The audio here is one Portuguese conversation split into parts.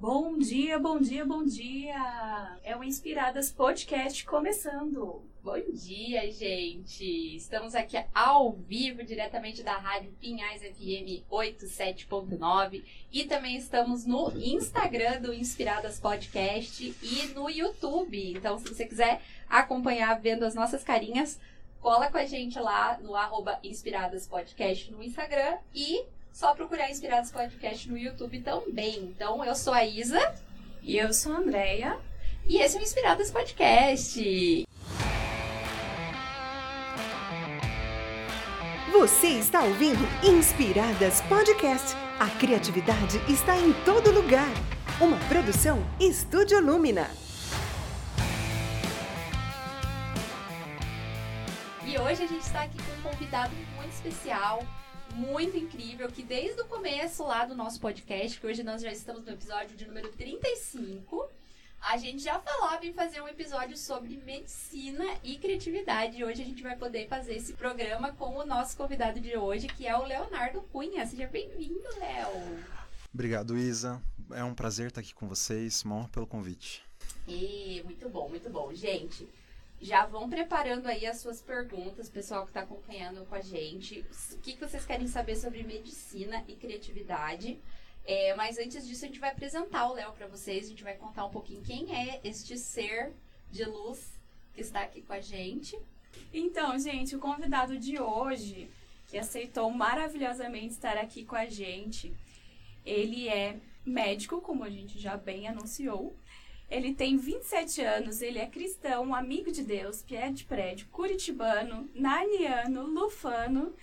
Bom dia, bom dia, bom dia! É o Inspiradas Podcast começando. Bom dia, gente! Estamos aqui ao vivo, diretamente da Rádio Pinhais FM 87.9 e também estamos no Instagram do Inspiradas Podcast e no YouTube. Então, se você quiser acompanhar vendo as nossas carinhas, cola com a gente lá no arroba Inspiradas Podcast no Instagram e só procurar Inspirados Podcast no YouTube também. Então, eu sou a Isa. E eu sou a Andrea. E esse é o Inspiradas Podcast. Você está ouvindo Inspiradas Podcast. A criatividade está em todo lugar. Uma produção Estúdio Lumina. E hoje a gente está aqui com um convidado muito especial, muito incrível que desde o começo lá do nosso podcast, que hoje nós já estamos no episódio de número 35, a gente já falava em fazer um episódio sobre medicina e criatividade. E hoje a gente vai poder fazer esse programa com o nosso convidado de hoje, que é o Leonardo Cunha. Seja bem-vindo, Léo. Obrigado, Isa. É um prazer estar aqui com vocês. Morro pelo convite. E muito bom, muito bom. Gente, já vão preparando aí as suas perguntas, pessoal que está acompanhando com a gente. O que, que vocês querem saber sobre medicina e criatividade? É, mas antes disso, a gente vai apresentar o Léo para vocês. A gente vai contar um pouquinho quem é este ser de luz que está aqui com a gente. Então, gente, o convidado de hoje, que aceitou maravilhosamente estar aqui com a gente, ele é médico, como a gente já bem anunciou. Ele tem 27 anos, ele é cristão, amigo de Deus, pé de prédio, curitibano, narniano, lufano,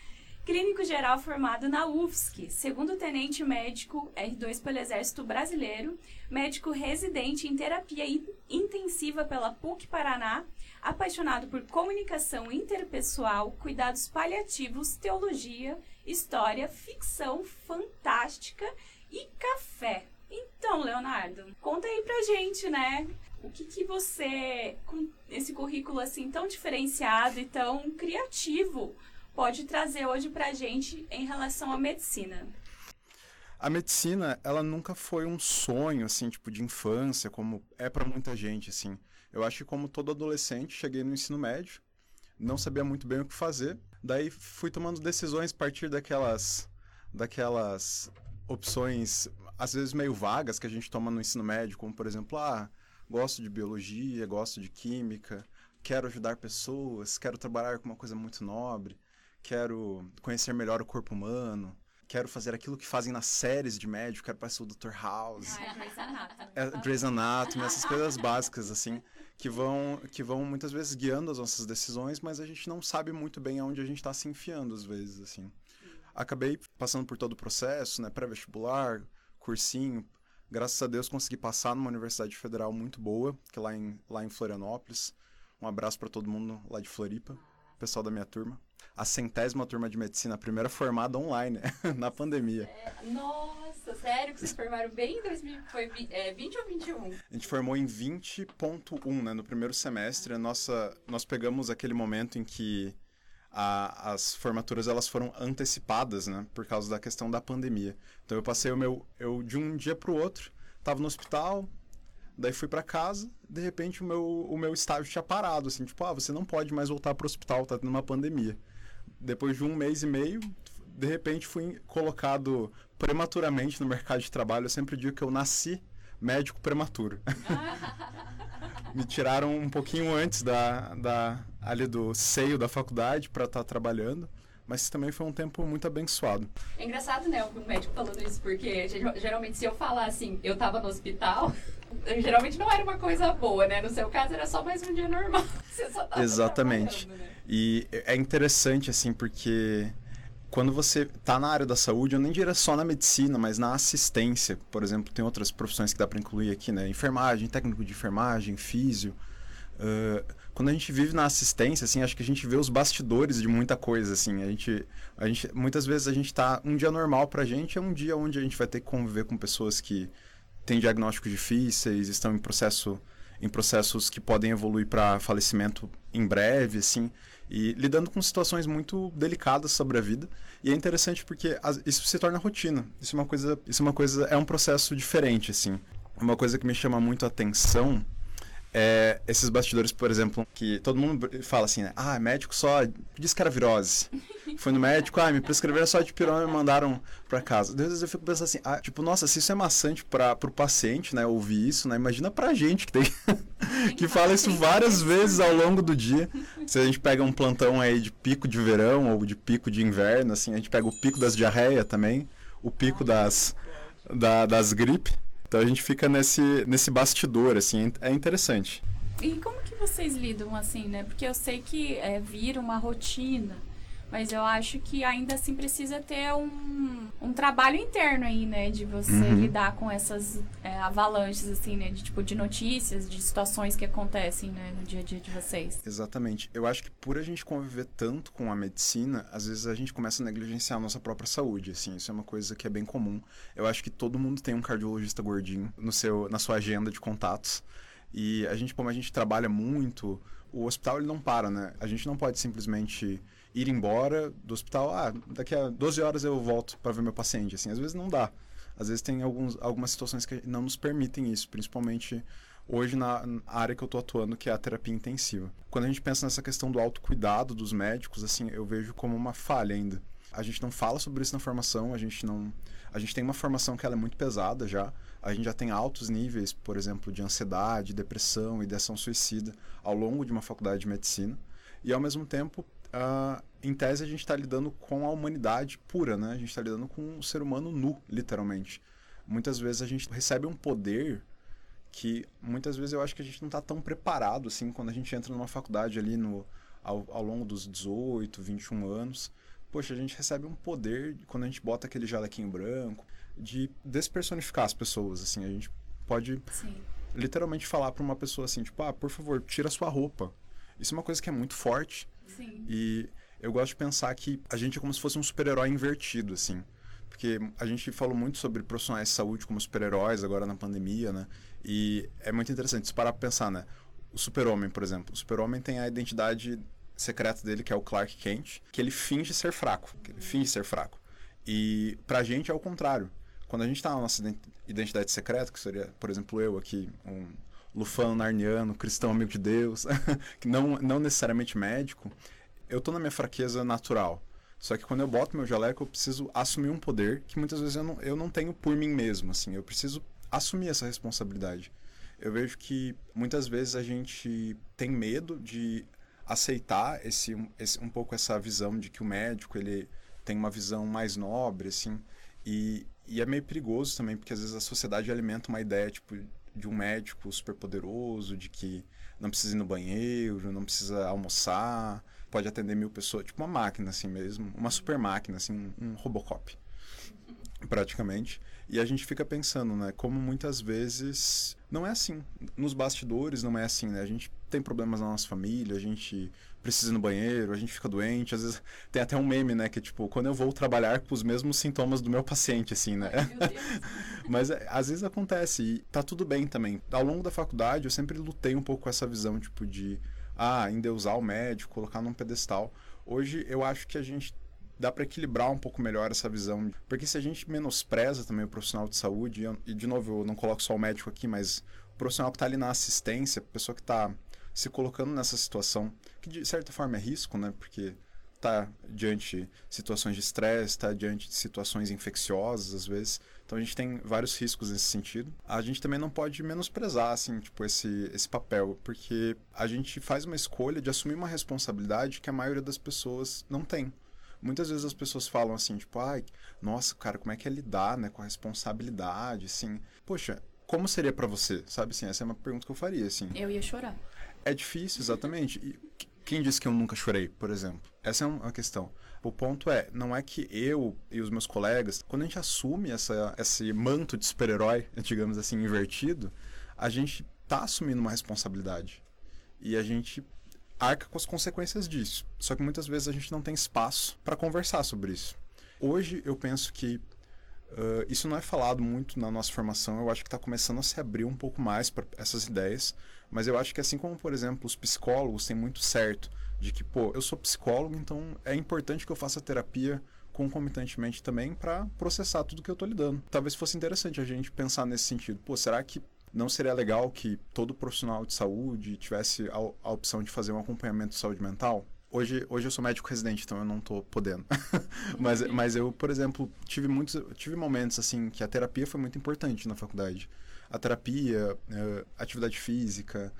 clínico geral formado na UFSC, segundo tenente médico R2 pelo Exército Brasileiro, médico residente em terapia intensiva pela PUC Paraná, apaixonado por comunicação interpessoal, cuidados paliativos, teologia, história, ficção fantástica e café. Então, Leonardo, conta aí pra gente, né? O que, que você, com esse currículo assim tão diferenciado e tão criativo, pode trazer hoje pra gente em relação à medicina? A medicina, ela nunca foi um sonho, assim, tipo, de infância, como é para muita gente, assim. Eu acho que como todo adolescente, cheguei no ensino médio, não sabia muito bem o que fazer, daí fui tomando decisões a partir daquelas, daquelas opções às vezes meio vagas que a gente toma no ensino médio, como por exemplo, ah, gosto de biologia, gosto de química, quero ajudar pessoas, quero trabalhar com uma coisa muito nobre, quero conhecer melhor o corpo humano, quero fazer aquilo que fazem nas séries de médico, quero parecer o Dr. House. Ah, é Grey's Anatomy. É, Grey's Anatomy, essas coisas básicas, assim, que vão, que vão muitas vezes guiando as nossas decisões, mas a gente não sabe muito bem aonde a gente está se enfiando, às vezes, assim. Acabei passando por todo o processo, né, pré-vestibular, cursinho. Graças a Deus consegui passar numa universidade federal muito boa, que é lá em, lá em Florianópolis. Um abraço para todo mundo lá de Floripa, pessoal da minha turma. A centésima turma de medicina, a primeira formada online, na pandemia. É, nossa, sério que vocês formaram bem em 2000, foi é, 20 ou 21? A gente formou em 20.1, né, no primeiro semestre. Nossa, nós pegamos aquele momento em que a, as formaturas elas foram antecipadas, né, por causa da questão da pandemia. Então eu passei o meu, eu de um dia para o outro, estava no hospital, daí fui para casa, de repente o meu, o meu estágio tinha parado, assim, tipo, ah, você não pode mais voltar para o hospital, tá tendo uma pandemia. Depois de um mês e meio, de repente fui colocado prematuramente no mercado de trabalho. Eu sempre digo que eu nasci médico prematuro. Me tiraram um pouquinho antes da, da ali do seio da faculdade para estar tá trabalhando. Mas também foi um tempo muito abençoado. É engraçado, né, o médico falando isso, porque geralmente se eu falar assim, eu tava no hospital, geralmente não era uma coisa boa, né? No seu caso era só mais um dia normal. Você só tava Exatamente. Né? E é interessante, assim, porque quando você está na área da saúde, eu nem diria só na medicina, mas na assistência, por exemplo, tem outras profissões que dá para incluir aqui, né? Enfermagem, técnico de enfermagem, físio. Uh, quando a gente vive na assistência, assim, acho que a gente vê os bastidores de muita coisa, assim. A gente, a gente muitas vezes a gente tá um dia normal pra gente é um dia onde a gente vai ter que conviver com pessoas que têm diagnósticos difíceis, estão em processo em processos que podem evoluir para falecimento em breve, assim, e lidando com situações muito delicadas sobre a vida. E é interessante porque isso se torna rotina. Isso é uma coisa, isso é uma coisa, é um processo diferente, assim. uma coisa que me chama muito a atenção é, esses bastidores, por exemplo, que todo mundo fala assim, né? Ah, médico só disse que era virose. Foi no médico, ah, me prescreveram só de pirona e me mandaram para casa. Às vezes eu fico pensando assim, ah, tipo, nossa, se isso é maçante para pro paciente, né, ouvir isso, né? Imagina pra gente que tem que fala isso várias vezes ao longo do dia. Se a gente pega um plantão aí de pico de verão ou de pico de inverno, assim, a gente pega o pico das diarreia também, o pico das da, das gripes. Então a gente fica nesse, nesse bastidor, assim, é interessante. E como que vocês lidam assim, né? Porque eu sei que é, vira uma rotina, mas eu acho que ainda assim precisa ter um, um trabalho interno aí, né? De você uhum. lidar com essas é, avalanches, assim, né? De tipo, de notícias, de situações que acontecem, né? No dia a dia de vocês. Exatamente. Eu acho que por a gente conviver tanto com a medicina, às vezes a gente começa a negligenciar a nossa própria saúde, assim. Isso é uma coisa que é bem comum. Eu acho que todo mundo tem um cardiologista gordinho no seu, na sua agenda de contatos. E a gente, como a gente trabalha muito, o hospital ele não para, né? A gente não pode simplesmente ir embora do hospital, ah, daqui a 12 horas eu volto para ver meu paciente, assim, às vezes não dá. Às vezes tem alguns, algumas situações que não nos permitem isso, principalmente hoje na área que eu estou atuando, que é a terapia intensiva. Quando a gente pensa nessa questão do autocuidado dos médicos, assim, eu vejo como uma falha ainda. A gente não fala sobre isso na formação, a gente não... A gente tem uma formação que ela é muito pesada já, a gente já tem altos níveis, por exemplo, de ansiedade, depressão, ideação suicida ao longo de uma faculdade de medicina. E ao mesmo tempo, uh, em tese, a gente está lidando com a humanidade pura, né? A gente está lidando com um ser humano nu, literalmente. Muitas vezes a gente recebe um poder que muitas vezes eu acho que a gente não está tão preparado assim quando a gente entra numa faculdade ali no, ao, ao longo dos 18, 21 anos. Poxa, a gente recebe um poder quando a gente bota aquele jalequinho branco de despersonificar as pessoas, assim. A gente pode Sim. literalmente falar para uma pessoa assim, tipo, ah, por favor, tira sua roupa. Isso é uma coisa que é muito forte Sim. E eu gosto de pensar que a gente é como se fosse um super-herói invertido, assim. Porque a gente falou muito sobre profissionais de saúde como super-heróis agora na pandemia, né? E é muito interessante se parar pra pensar, né? O super-homem, por exemplo. O super-homem tem a identidade secreta dele, que é o Clark Kent, que ele finge ser fraco. Ele finge ser fraco. E pra gente é o contrário. Quando a gente tá na nossa identidade secreta, que seria, por exemplo, eu aqui, um lufano narniano, cristão amigo de Deus, que não, não necessariamente médico, eu tô na minha fraqueza natural. Só que quando eu boto meu jaleco, eu preciso assumir um poder que muitas vezes eu não, eu não tenho por mim mesmo, assim. Eu preciso assumir essa responsabilidade. Eu vejo que muitas vezes a gente tem medo de aceitar esse, esse um pouco essa visão de que o médico ele tem uma visão mais nobre, assim. E, e é meio perigoso também, porque às vezes a sociedade alimenta uma ideia, tipo, de um médico super poderoso, de que não precisa ir no banheiro, não precisa almoçar, pode atender mil pessoas, tipo uma máquina assim mesmo, uma super máquina, assim, um, Robocop, praticamente. E a gente fica pensando, né, como muitas vezes não é assim. Nos bastidores não é assim, né? A gente tem problemas na nossa família, a gente precisa ir no banheiro, a gente fica doente, às vezes tem até um meme, né, que tipo, quando eu vou trabalhar com os mesmos sintomas do meu paciente, assim, né? Mas é, às vezes acontece e tá tudo bem também. Ao longo da faculdade eu sempre lutei um pouco com essa visão, tipo, de ah, endeusar o médico, colocar num pedestal. Hoje eu acho que a gente dá para equilibrar um pouco melhor essa visão. Porque se a gente menospreza também o profissional de saúde, e de novo, eu não coloco só o médico aqui, mas o profissional que está ali na assistência, a pessoa que está se colocando nessa situação, que de certa forma é risco, né? Porque está diante de situações de estresse, está diante de situações infecciosas, às vezes. Então a gente tem vários riscos nesse sentido. A gente também não pode menosprezar, assim, tipo, esse, esse papel, porque a gente faz uma escolha de assumir uma responsabilidade que a maioria das pessoas não tem. Muitas vezes as pessoas falam assim, tipo, ai, nossa, cara, como é que é lidar, né, com a responsabilidade, assim. Poxa, como seria para você? Sabe assim, essa é uma pergunta que eu faria, assim. Eu ia chorar. É difícil, exatamente. E quem disse que eu nunca chorei, por exemplo? Essa é uma questão. O ponto é, não é que eu e os meus colegas, quando a gente assume essa, esse manto de super-herói, digamos assim, invertido, a gente tá assumindo uma responsabilidade. E a gente arca com as consequências disso. Só que muitas vezes a gente não tem espaço para conversar sobre isso. Hoje eu penso que uh, isso não é falado muito na nossa formação. Eu acho que está começando a se abrir um pouco mais para essas ideias. Mas eu acho que assim como, por exemplo, os psicólogos têm muito certo de que, pô, eu sou psicólogo, então é importante que eu faça terapia concomitantemente também para processar tudo que eu tô lidando. Talvez fosse interessante a gente pensar nesse sentido. Pô, será que não seria legal que todo profissional de saúde tivesse a, a opção de fazer um acompanhamento de saúde mental? Hoje, hoje eu sou médico residente, então eu não estou podendo. mas, mas eu, por exemplo, tive muitos tive momentos assim que a terapia foi muito importante na faculdade. A terapia, uh, atividade física,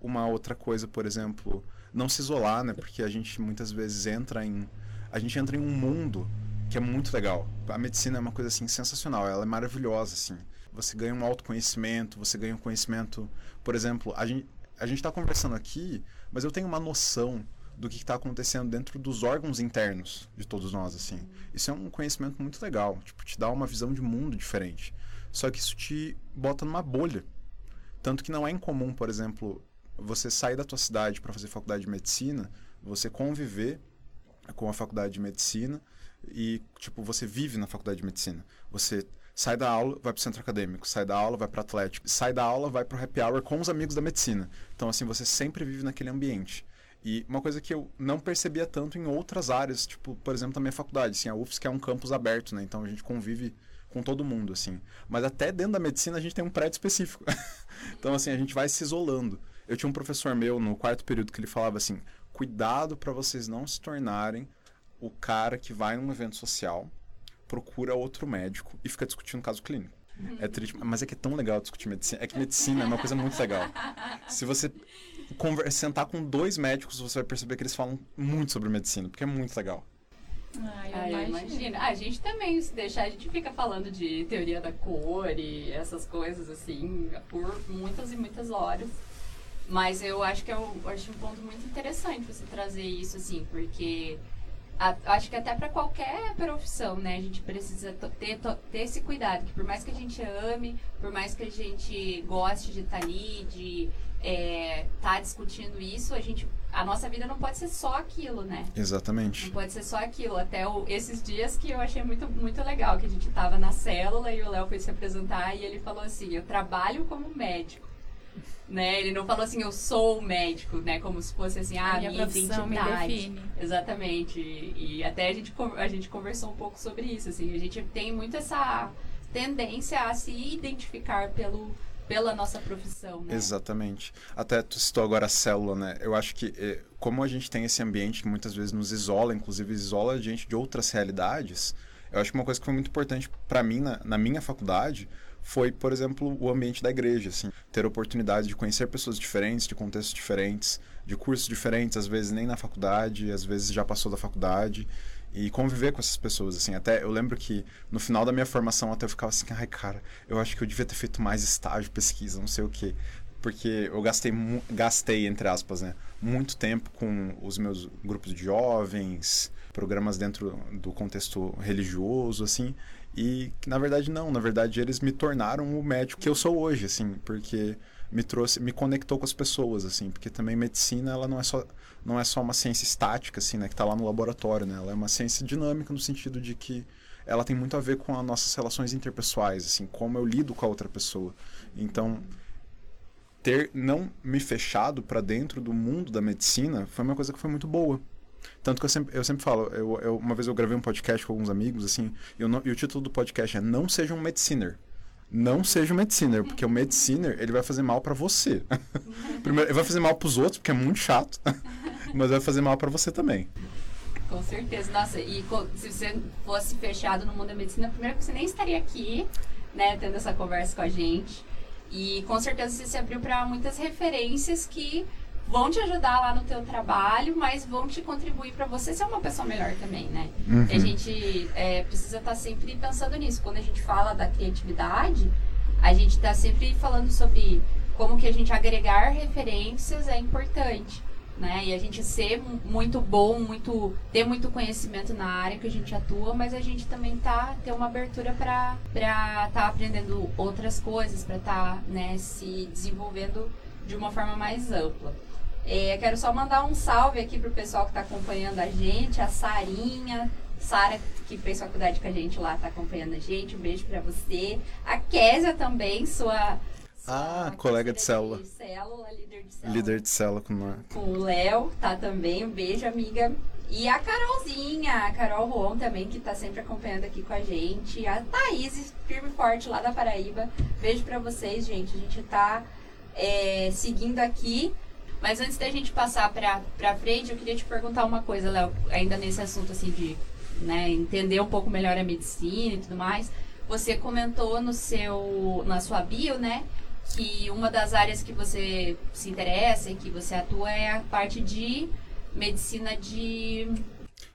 uma outra coisa, por exemplo, não se isolar, né? Porque a gente muitas vezes entra em a gente entra em um mundo que é muito legal. A medicina é uma coisa assim sensacional, ela é maravilhosa assim. Você ganha um autoconhecimento, você ganha um conhecimento, por exemplo, a gente a gente está conversando aqui, mas eu tenho uma noção do que está acontecendo dentro dos órgãos internos de todos nós assim. Isso é um conhecimento muito legal, tipo, te dá uma visão de mundo diferente. Só que isso te bota numa bolha. Tanto que não é incomum, por exemplo, você sair da tua cidade para fazer faculdade de medicina, você conviver com a faculdade de medicina e, tipo, você vive na faculdade de medicina. Você sai da aula, vai para o centro acadêmico, sai da aula, vai para Atlético, sai da aula, vai para o happy hour com os amigos da medicina. Então, assim, você sempre vive naquele ambiente. E uma coisa que eu não percebia tanto em outras áreas, tipo, por exemplo, na minha faculdade, assim, a UFSC é um campus aberto, né? Então a gente convive com todo mundo, assim. Mas até dentro da medicina a gente tem um prédio específico. então, assim, a gente vai se isolando. Eu tinha um professor meu no quarto período que ele falava assim: cuidado para vocês não se tornarem o cara que vai num evento social, procura outro médico e fica discutindo caso clínico. É triste, mas é que é tão legal discutir medicina. É que medicina é uma coisa muito legal. Se você sentar com dois médicos, você vai perceber que eles falam muito sobre medicina, porque é muito legal. Ah, eu, ah, eu imagino. Ah, a gente também, se deixar, a gente fica falando de teoria da cor e essas coisas assim, por muitas e muitas horas. Mas eu acho que é um, acho um ponto muito interessante você trazer isso, assim, porque a, acho que até para qualquer profissão, né, a gente precisa ter, ter esse cuidado, que por mais que a gente ame, por mais que a gente goste de estar ali, de é, tá discutindo isso, a gente a nossa vida não pode ser só aquilo, né? Exatamente. Não pode ser só aquilo. Até o, esses dias que eu achei muito, muito legal, que a gente tava na célula e o Léo foi se apresentar e ele falou assim, eu trabalho como médico. Né? Ele não falou assim, eu sou médico, né? Como se fosse assim, ah, a minha, minha identidade. Me define. Exatamente. E, e até a gente, a gente conversou um pouco sobre isso, assim. A gente tem muito essa tendência a se identificar pelo pela nossa profissão, né? Exatamente. Até tu citou agora a célula, né? Eu acho que eh, como a gente tem esse ambiente que muitas vezes nos isola, inclusive isola a gente de outras realidades, eu acho que uma coisa que foi muito importante para mim na, na minha faculdade foi, por exemplo, o ambiente da igreja, assim, ter a oportunidade de conhecer pessoas diferentes, de contextos diferentes, de cursos diferentes, às vezes nem na faculdade, às vezes já passou da faculdade e conviver com essas pessoas, assim. Até eu lembro que no final da minha formação até eu ficava assim, ai, cara, eu acho que eu devia ter feito mais estágio, pesquisa, não sei o quê. Porque eu gastei, gastei, entre aspas, né, muito tempo com os meus grupos de jovens, programas dentro do contexto religioso, assim, e na verdade não, na verdade eles me tornaram o médico que eu sou hoje, assim, porque me trouxe, me conectou com as pessoas, assim, porque também medicina ela não é só não é só uma ciência estática, assim, né, que está lá no laboratório, né? Ela é uma ciência dinâmica no sentido de que ela tem muito a ver com as nossas relações interpessoais, assim, como eu lido com a outra pessoa. Então, ter não me fechado para dentro do mundo da medicina foi uma coisa que foi muito boa. Tanto que eu sempre, eu sempre falo, eu, eu uma vez eu gravei um podcast com alguns amigos, assim, e, não, e o título do podcast é Não Seja um Mediciner não seja um mediciner, porque o mediciner, ele vai fazer mal para você. Primeiro, ele vai fazer mal para os outros, porque é muito chato, mas vai fazer mal para você também. Com certeza. Nossa, e se você fosse fechado no mundo da medicina, primeiro que você nem estaria aqui, né, tendo essa conversa com a gente. E com certeza você se abriu para muitas referências que vão te ajudar lá no teu trabalho, mas vão te contribuir para você ser uma pessoa melhor também, né? Uhum. A gente é, precisa estar tá sempre pensando nisso. Quando a gente fala da criatividade, a gente está sempre falando sobre como que a gente agregar referências é importante. Né? E a gente ser muito bom, muito ter muito conhecimento na área que a gente atua, mas a gente também tá ter uma abertura para para tá aprendendo outras coisas, para estar tá, né, se desenvolvendo de uma forma mais ampla. É, quero só mandar um salve aqui pro pessoal que está acompanhando a gente, a Sarinha, Sara, que fez faculdade com a gente lá, está acompanhando a gente. Um beijo para você. A Késia também, sua. Ah, colega de célula. De célula, líder de célula. Líder de célula com, com o Léo, tá também. Um beijo, amiga. E a Carolzinha, a Carol Roon também, que tá sempre acompanhando aqui com a gente. A Thaís, firme e forte lá da Paraíba. Beijo pra vocês, gente. A gente tá é, seguindo aqui. Mas antes da gente passar pra frente, eu queria te perguntar uma coisa, Léo, ainda nesse assunto assim de né, entender um pouco melhor a medicina e tudo mais. Você comentou no seu, na sua bio, né, que uma das áreas que você se interessa e que você atua é a parte de medicina de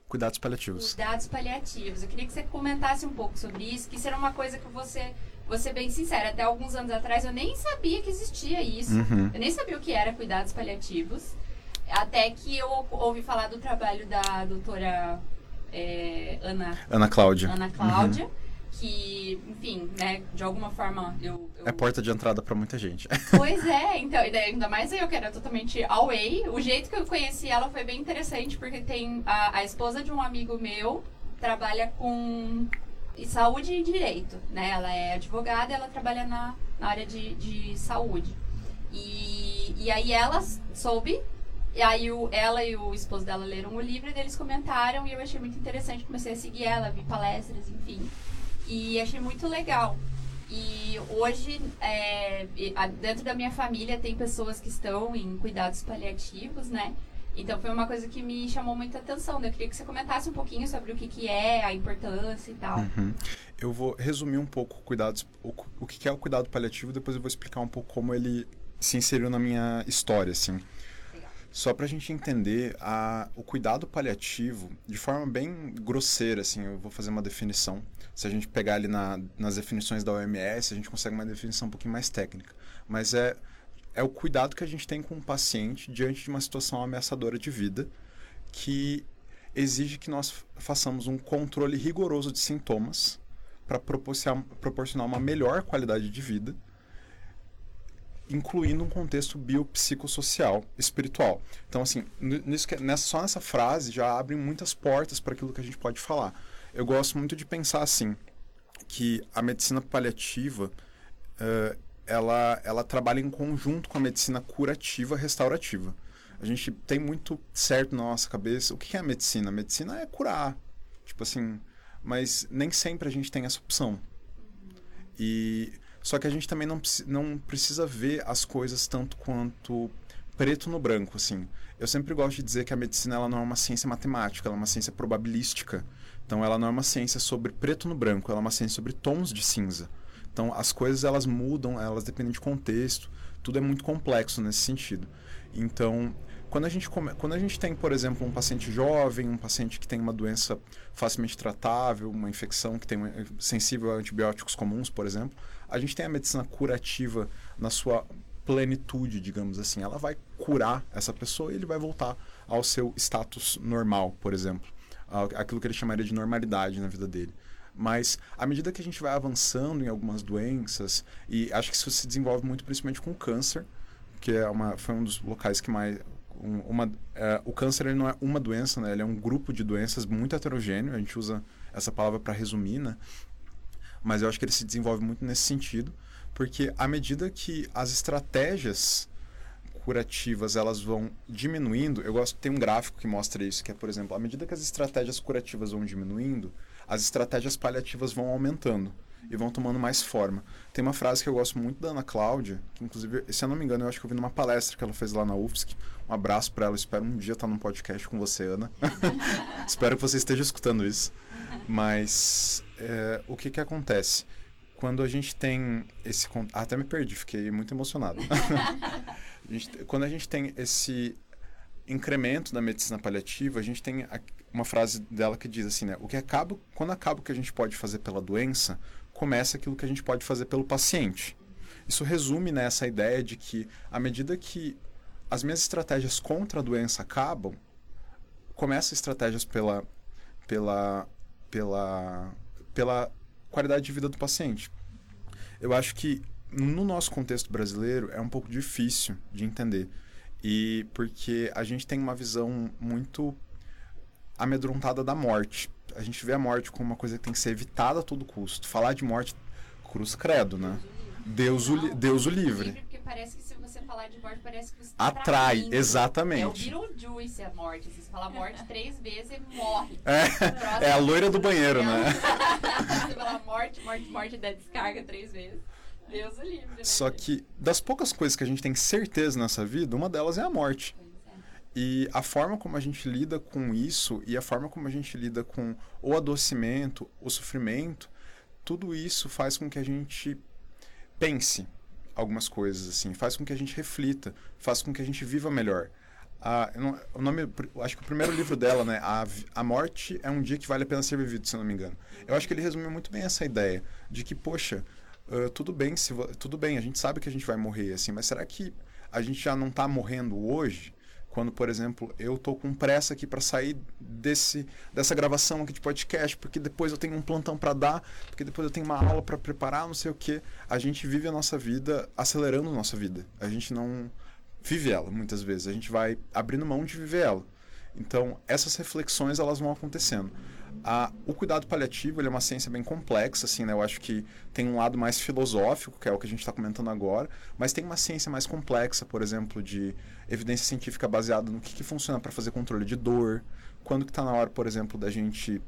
Cuidados paliativos. cuidados paliativos. Eu queria que você comentasse um pouco sobre isso, que isso era uma coisa que você, vou ser bem sincera, até alguns anos atrás eu nem sabia que existia isso. Uhum. Eu nem sabia o que era cuidados paliativos. Até que eu ouvi falar do trabalho da doutora é, Ana, Ana Cláudia. Ana Cláudia, que, enfim, né, de alguma forma eu. eu- É porta de entrada pra muita gente. Pois é, então, e daí ainda mais eu que era totalmente away. O jeito que eu conheci ela foi bem interessante, porque tem a, a esposa de um amigo meu trabalha com saúde e direito, né? Ela é advogada, ela trabalha na, na área de, de saúde. E, e aí ela soube, e aí o, ela e o esposo dela leram o livro e eles comentaram e eu achei muito interessante, comecei a seguir ela, vi palestras, enfim. E achei muito legal. E hoje, é, e- dentro da minha família, tem pessoas que estão em cuidados paliativos, né? Então foi uma coisa que me chamou muita atenção. né? Eu queria que você comentasse um pouquinho sobre o que, que é, a importância e tal. Uhum. Eu vou resumir um pouco cuidados, o, o que que é o cuidado paliativo, depois eu vou explicar um pouco como ele se inseriu na minha história, assim. Legal. Só pra gente entender, a, o cuidado paliativo, de forma bem grosseira, assim, eu vou fazer uma definição. Se a gente pegar ali na, nas definições da OMS, a gente consegue uma definição um pouquinho mais técnica. Mas é, é o cuidado que a gente tem com o paciente diante de uma situação ameaçadora de vida que exige que nós façamos um controle rigoroso de sintomas para proporcionar, uma melhor qualidade de vida, incluindo um contexto biopsicossocial, espiritual. Então, assim, nisso nessa, só nessa frase já abre muitas portas para aquilo que a gente pode falar. Eu gosto muito de pensar assim, que a medicina paliativa eh, ela, ela trabalha em conjunto com a medicina curativa restaurativa. A gente tem muito certo na nossa cabeça o que é a medicina. A medicina é curar, tipo assim, mas nem sempre a gente tem essa opção. E só que a gente também não, não precisa ver as coisas tanto quanto preto no branco, assim. Eu sempre gosto de dizer que a medicina ela não é uma ciência matemática, ela é uma ciência probabilística. Então ela não é uma ciência sobre preto no branco, ela é uma ciência sobre tons de cinza. Então as coisas elas mudam, elas dependem de contexto, tudo é muito complexo nesse sentido. Então, quando a gente come... quando a gente tem, por exemplo, um paciente jovem, um paciente que tem uma doença facilmente tratável, uma infecção que tem uma- sensível a antibióticos comuns, por exemplo, a gente tem a medicina curativa na sua plenitude, digamos assim. Ela vai curar essa pessoa e ele vai voltar ao seu status normal, por exemplo, aquilo que ele chamaria de normalidade na vida dele. Mas à medida que a gente vai avançando em algumas doenças, e acho que isso se desenvolve muito principalmente com o câncer, que é uma, foi um dos locais que mais. um- uma, é, o câncer ele não é uma doença, né? ele é um grupo de doenças muito heterogêneo, a gente usa essa palavra para resumir, né? mas eu acho que ele se desenvolve muito nesse sentido, porque à medida que as estratégias curativas elas vão diminuindo, eu gosto tem um gráfico que mostra isso, que é, por exemplo, à medida que as estratégias curativas vão diminuindo, as estratégias paliativas vão aumentando e vão tomando mais forma. Tem uma frase que eu gosto muito da Ana Cláudia, que inclusive, se eu não me engano, eu acho que eu vi numa palestra que ela fez lá na UFSC. Um abraço para ela, espero um dia estar num podcast com você, Ana. espero que você esteja escutando isso. Mas é, o que que acontece? Quando a gente tem esse... Ah, até me perdi, fiquei muito emocionado. A gente- quando a gente tem esse incremento da medicina paliativa, a gente tem uma frase dela que diz assim, né? O que acaba, quando acaba o que a gente pode fazer pela doença, começa aquilo que a gente pode fazer pelo paciente. Isso resume nessa ideia de que, à medida que as minhas estratégias contra a doença acabam, começam estratégias pela, pela, pela, pela qualidade de vida do paciente. Eu acho que no nosso contexto brasileiro é um pouco difícil de entender. E porque a gente tem uma visão muito amedrontada da morte. A gente vê a morte como uma coisa que tem que ser evitada a todo custo. Falar de morte, cruz credo, né? Deus o, li- Deus o livre. Porque parece que se você falar de morte, parece que você tá Atrai, traindo. exatamente. É o Beetlejuice a morte. Você falar morte três vezes, ele morre. É, é a loira do banheiro, né? você falar morte, morte, morte da descarga três vezes. Deus o livre, né? Só que das poucas coisas que a gente tem certeza nessa vida, uma delas é a morte. É. E a forma como a gente lida com isso e a forma como a gente lida com o adoecimento, o sofrimento, tudo isso faz com que a gente pense algumas coisas assim, faz com que a gente reflita, faz com que a gente viva melhor. Eu não- o nome, acho que o primeiro livro dela, né, a, a morte é um dia que vale a pena ser vivido, se não me engano. Eu acho que ele resumiu muito bem essa ideia de que, poxa, ah, tudo bem, se tudo bem, a gente sabe que a gente vai morrer assim, mas será que a gente já não está morrendo hoje? Quando, por exemplo, eu tô com pressa aqui para sair desse dessa gravação aqui de podcast, porque depois eu tenho um plantão para dar, porque depois eu tenho uma aula para preparar, não sei o quê. A gente vive a nossa vida acelerando a nossa vida. A gente não vive ela muitas vezes. A gente vai abrindo mão de viver ela. Então, essas reflexões elas vão acontecendo. A, o cuidado paliativo é uma ciência bem complexa, assim, né? Eu acho que tem um lado mais filosófico, que é o que a gente está comentando agora, mas tem uma ciência mais complexa, por exemplo, de evidência científica baseada no que, que funciona para fazer controle de dor, quando que está na hora, por exemplo, da gente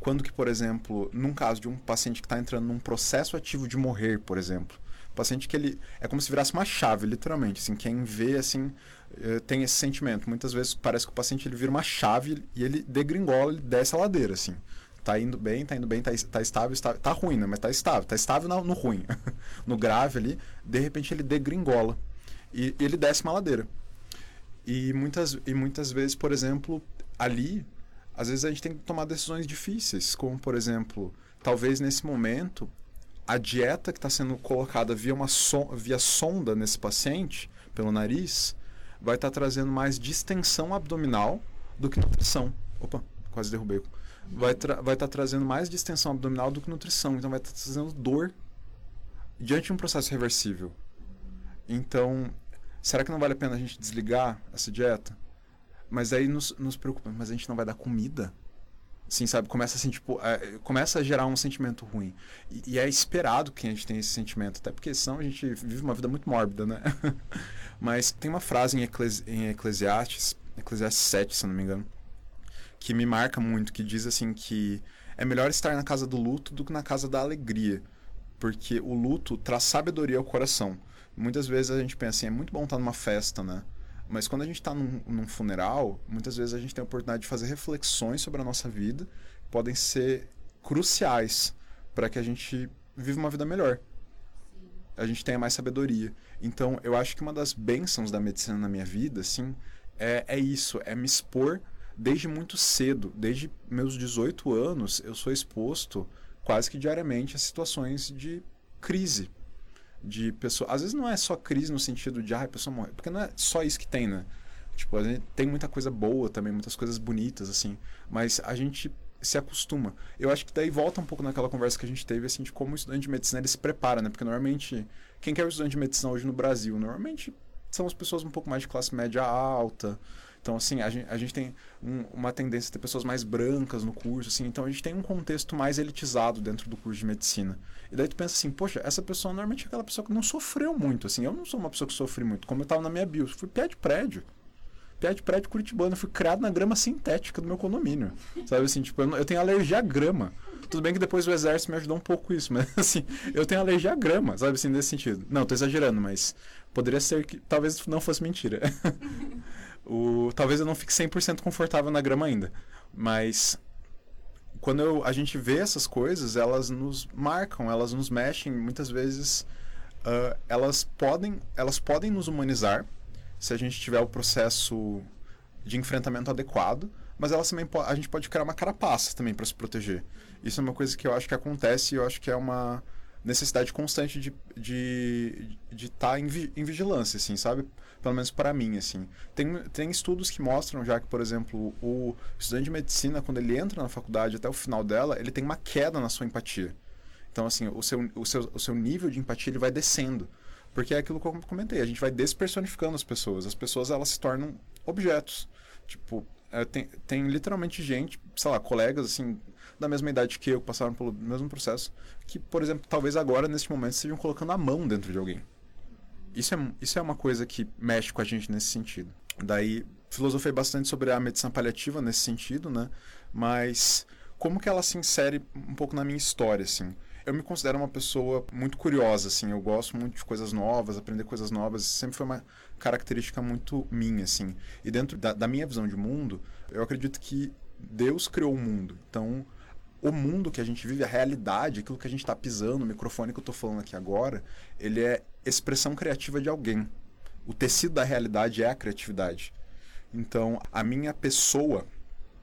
quando que, por exemplo, num caso de um paciente que está entrando num processo ativo de morrer, por exemplo, paciente que ele é como se virasse uma chave, literalmente, assim, quem vê assim tem esse sentimento. Muitas vezes parece que o paciente ele vira uma chave e ele degringola, ele desce a ladeira, assim. Tá indo bem, tá indo bem, tá, tá estável, está, tá ruim, né? Mas tá estável, tá estável na- no ruim. no grave ali, de repente ele degringola e, e ele desce uma ladeira. E muitas, e muitas vezes, por exemplo, ali, às vezes a gente tem que tomar decisões difíceis, como, por exemplo, talvez nesse momento, a dieta que está sendo colocada via, uma so, via sonda nesse paciente, pelo nariz, vai estar trazendo mais distensão abdominal do que nutrição. Opa, quase derrubei. Vai estar vai tá trazendo mais distensão abdominal do que nutrição. Então vai estar trazendo dor diante de um processo reversível. Então, será que não vale a pena a gente desligar essa dieta? Mas aí nos, nos preocupa, mas a gente não vai dar comida? Assim, sabe? Começa assim, tipo, é, começa a gerar um sentimento ruim. E, e é esperado que a gente tenha esse sentimento, até porque senão a gente vive uma vida muito mórbida, né? Mas tem uma frase em, Eclesi em Eclesiastes, Eclesiastes 7, se não me engano, que me marca muito, que diz assim que é melhor estar na casa do luto do que na casa da alegria. Porque o luto traz sabedoria ao coração. Muitas vezes a gente pensa assim, é muito bom estar numa festa, né? Mas quando a gente está num, num funeral, muitas vezes a gente tem a oportunidade de fazer reflexões sobre a nossa vida, podem ser cruciais para que a gente viva uma vida melhor. A gente tenha mais sabedoria. Então, eu acho que uma das bênçãos da medicina na minha vida, assim, é, é isso, é me expor desde muito cedo, desde meus 18 anos, eu sou exposto quase que diariamente a situações de crise, de pessoa. Às vezes não é só crise no sentido de ah, a pessoa morre, porque não é só isso que tem, né? Tipo, a gente tem muita coisa boa também, muitas coisas bonitas assim, mas a gente se acostuma. Eu acho que daí volta um pouco naquela conversa que a gente teve assim de como o estudante de medicina ele se prepara, né? Porque normalmente quem quer o estudante de medicina hoje no Brasil, normalmente são as pessoas um pouco mais de classe média alta. Então, assim, a gente, a gente tem um, uma tendência a ter pessoas mais brancas no curso, assim. Então, a gente tem um contexto mais elitizado dentro do curso de medicina. E daí tu pensa assim, poxa, essa pessoa normalmente é aquela pessoa que não sofreu muito, assim. Eu não sou uma pessoa que sofri muito. Como eu estava na minha bio, eu fui pé de prédio. Pé de prédio curitibano. Eu fui criado na grama sintética do meu condomínio. Sabe assim, tipo, eu, eu tenho alergia à grama. Tudo bem que depois o exército me ajudou um pouco isso, mas assim, eu tenho alergia à grama, sabe assim, nesse sentido. Não, tô exagerando, mas poderia ser que talvez não fosse mentira. o, talvez eu não fique 100% confortável na grama ainda, mas quando eu- a gente vê essas coisas, elas nos marcam, elas nos mexem, muitas vezes ah, elas podem elas podem nos humanizar se a gente tiver o processo de enfrentamento adequado, mas elas também a gente pode criar uma carapaça também para se proteger. Isso é uma coisa que eu acho que acontece e eu acho que é uma necessidade constante de estar de, de estar em, vi- em vigilância, assim, sabe? Pelo menos para mim, assim. Tem, tem estudos que mostram já que, por exemplo, o estudante de medicina, quando ele entra na faculdade até o final dela, ele tem uma queda na sua empatia. Então, assim, o seu, o seu, o seu nível de empatia ele vai descendo. Porque é aquilo que eu comentei, a gente vai despersonificando as pessoas. As pessoas, elas se tornam objetos. Tipo, é, tem, tem literalmente gente, sei lá, colegas, assim, da mesma idade que eu, passaram pelo mesmo processo, que, por exemplo, talvez agora, neste momento, estejam colocando a mão dentro de alguém. Isso é, isso é uma coisa que mexe com a gente nesse sentido. Daí, filosofei bastante sobre a medicina paliativa nesse sentido, né? Mas como que ela se insere um pouco na minha história, assim? Eu me considero uma pessoa muito curiosa, assim. Eu gosto muito de coisas novas, aprender coisas novas. Sempre foi uma característica muito minha, assim. E dentro da, da minha visão de mundo, eu acredito que Deus criou o mundo. Então, o mundo que a gente vive, a realidade, aquilo que a gente está pisando, o microfone que eu estou falando aqui agora, ele é expressão criativa de alguém. O tecido da realidade é a criatividade. Então, a minha pessoa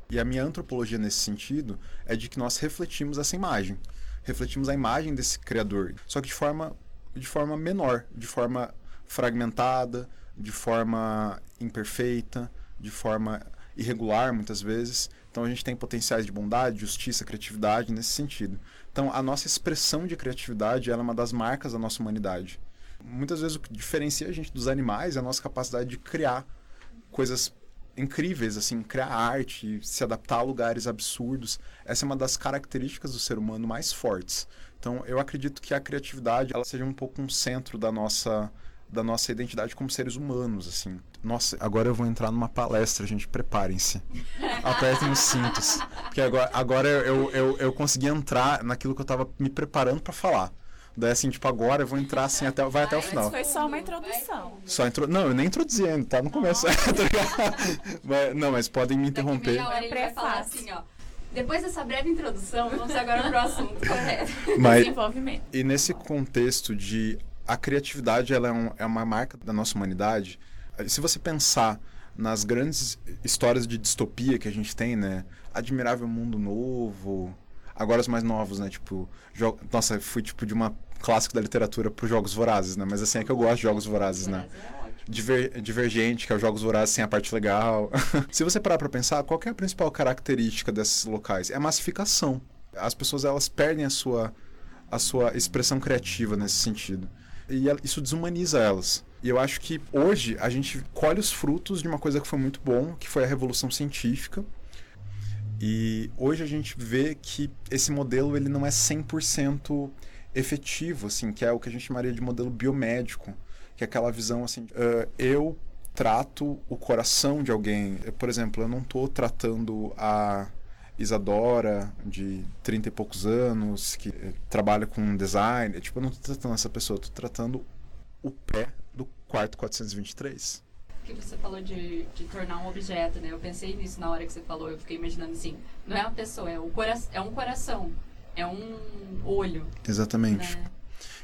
e a minha antropologia nesse sentido é de que nós refletimos essa imagem. Refletimos a imagem desse criador, só que de forma de forma menor, de forma fragmentada, de forma imperfeita, de forma irregular muitas vezes. Então a gente tem potenciais de bondade, justiça, criatividade nesse sentido. Então a nossa expressão de criatividade é uma das marcas da nossa humanidade. Muitas vezes o que diferencia a gente dos animais é a nossa capacidade de criar coisas incríveis, assim, criar arte, se adaptar a lugares absurdos. Essa é uma das características do ser humano mais fortes. Então, eu acredito que a criatividade ela seja um pouco um centro da nossa da nossa identidade como seres humanos, assim. Nossa, agora eu vou entrar numa palestra, gente, preparem-se. Apertem os cintos. Porque agora, agora eu, eu, eu consegui entrar naquilo que eu estava me preparando para falar. Daí, assim, tipo, agora eu vou entrar assim, até, vai até o final. Mas foi só uma introdução. Só intro... Não, eu nem introduzi ainda, tá no começo. mas, não, mas podem me interromper. Daqui meia hora ele vai falar assim, ó. Depois dessa breve introdução, vamos agora para o assunto correto. Mas, Desenvolvimento. e nesse contexto de a criatividade ela é, um, é uma marca da nossa humanidade. Se você pensar nas grandes histórias de distopia que a gente tem, né? Admirável Mundo Novo. Agora os mais novos, né? Tipo, jo... nossa, fui tipo de uma clássico da literatura para os Jogos Vorazes, né? Mas assim é que eu gosto de Jogos Vorazes, né? Diver... Divergente, que é os Jogos Vorazes sem a parte legal. Se você parar para pensar, qual é a principal característica desses locais? É a massificação. As pessoas elas perdem a sua a sua expressão criativa nesse sentido e isso desumaniza elas. E eu acho que hoje a gente colhe os frutos de uma coisa que foi muito bom, que foi a revolução científica. E hoje a gente vê que esse modelo ele não é 100% efetivo, assim, que é o que a gente chamaria de modelo biomédico, que é aquela visão assim, uh, eu trato o coração de alguém. Por exemplo, eu não estou tratando a Isadora, de 30 e poucos anos, que trabalha com design. Tipo, eu não estou tratando essa pessoa, estou tratando o pé do quarto 423. que você falou de, de tornar um objeto, né? Eu pensei nisso na hora que você falou, eu fiquei imaginando assim, não é uma pessoa, é, o cora é um coração, é um olho. Exatamente. Né?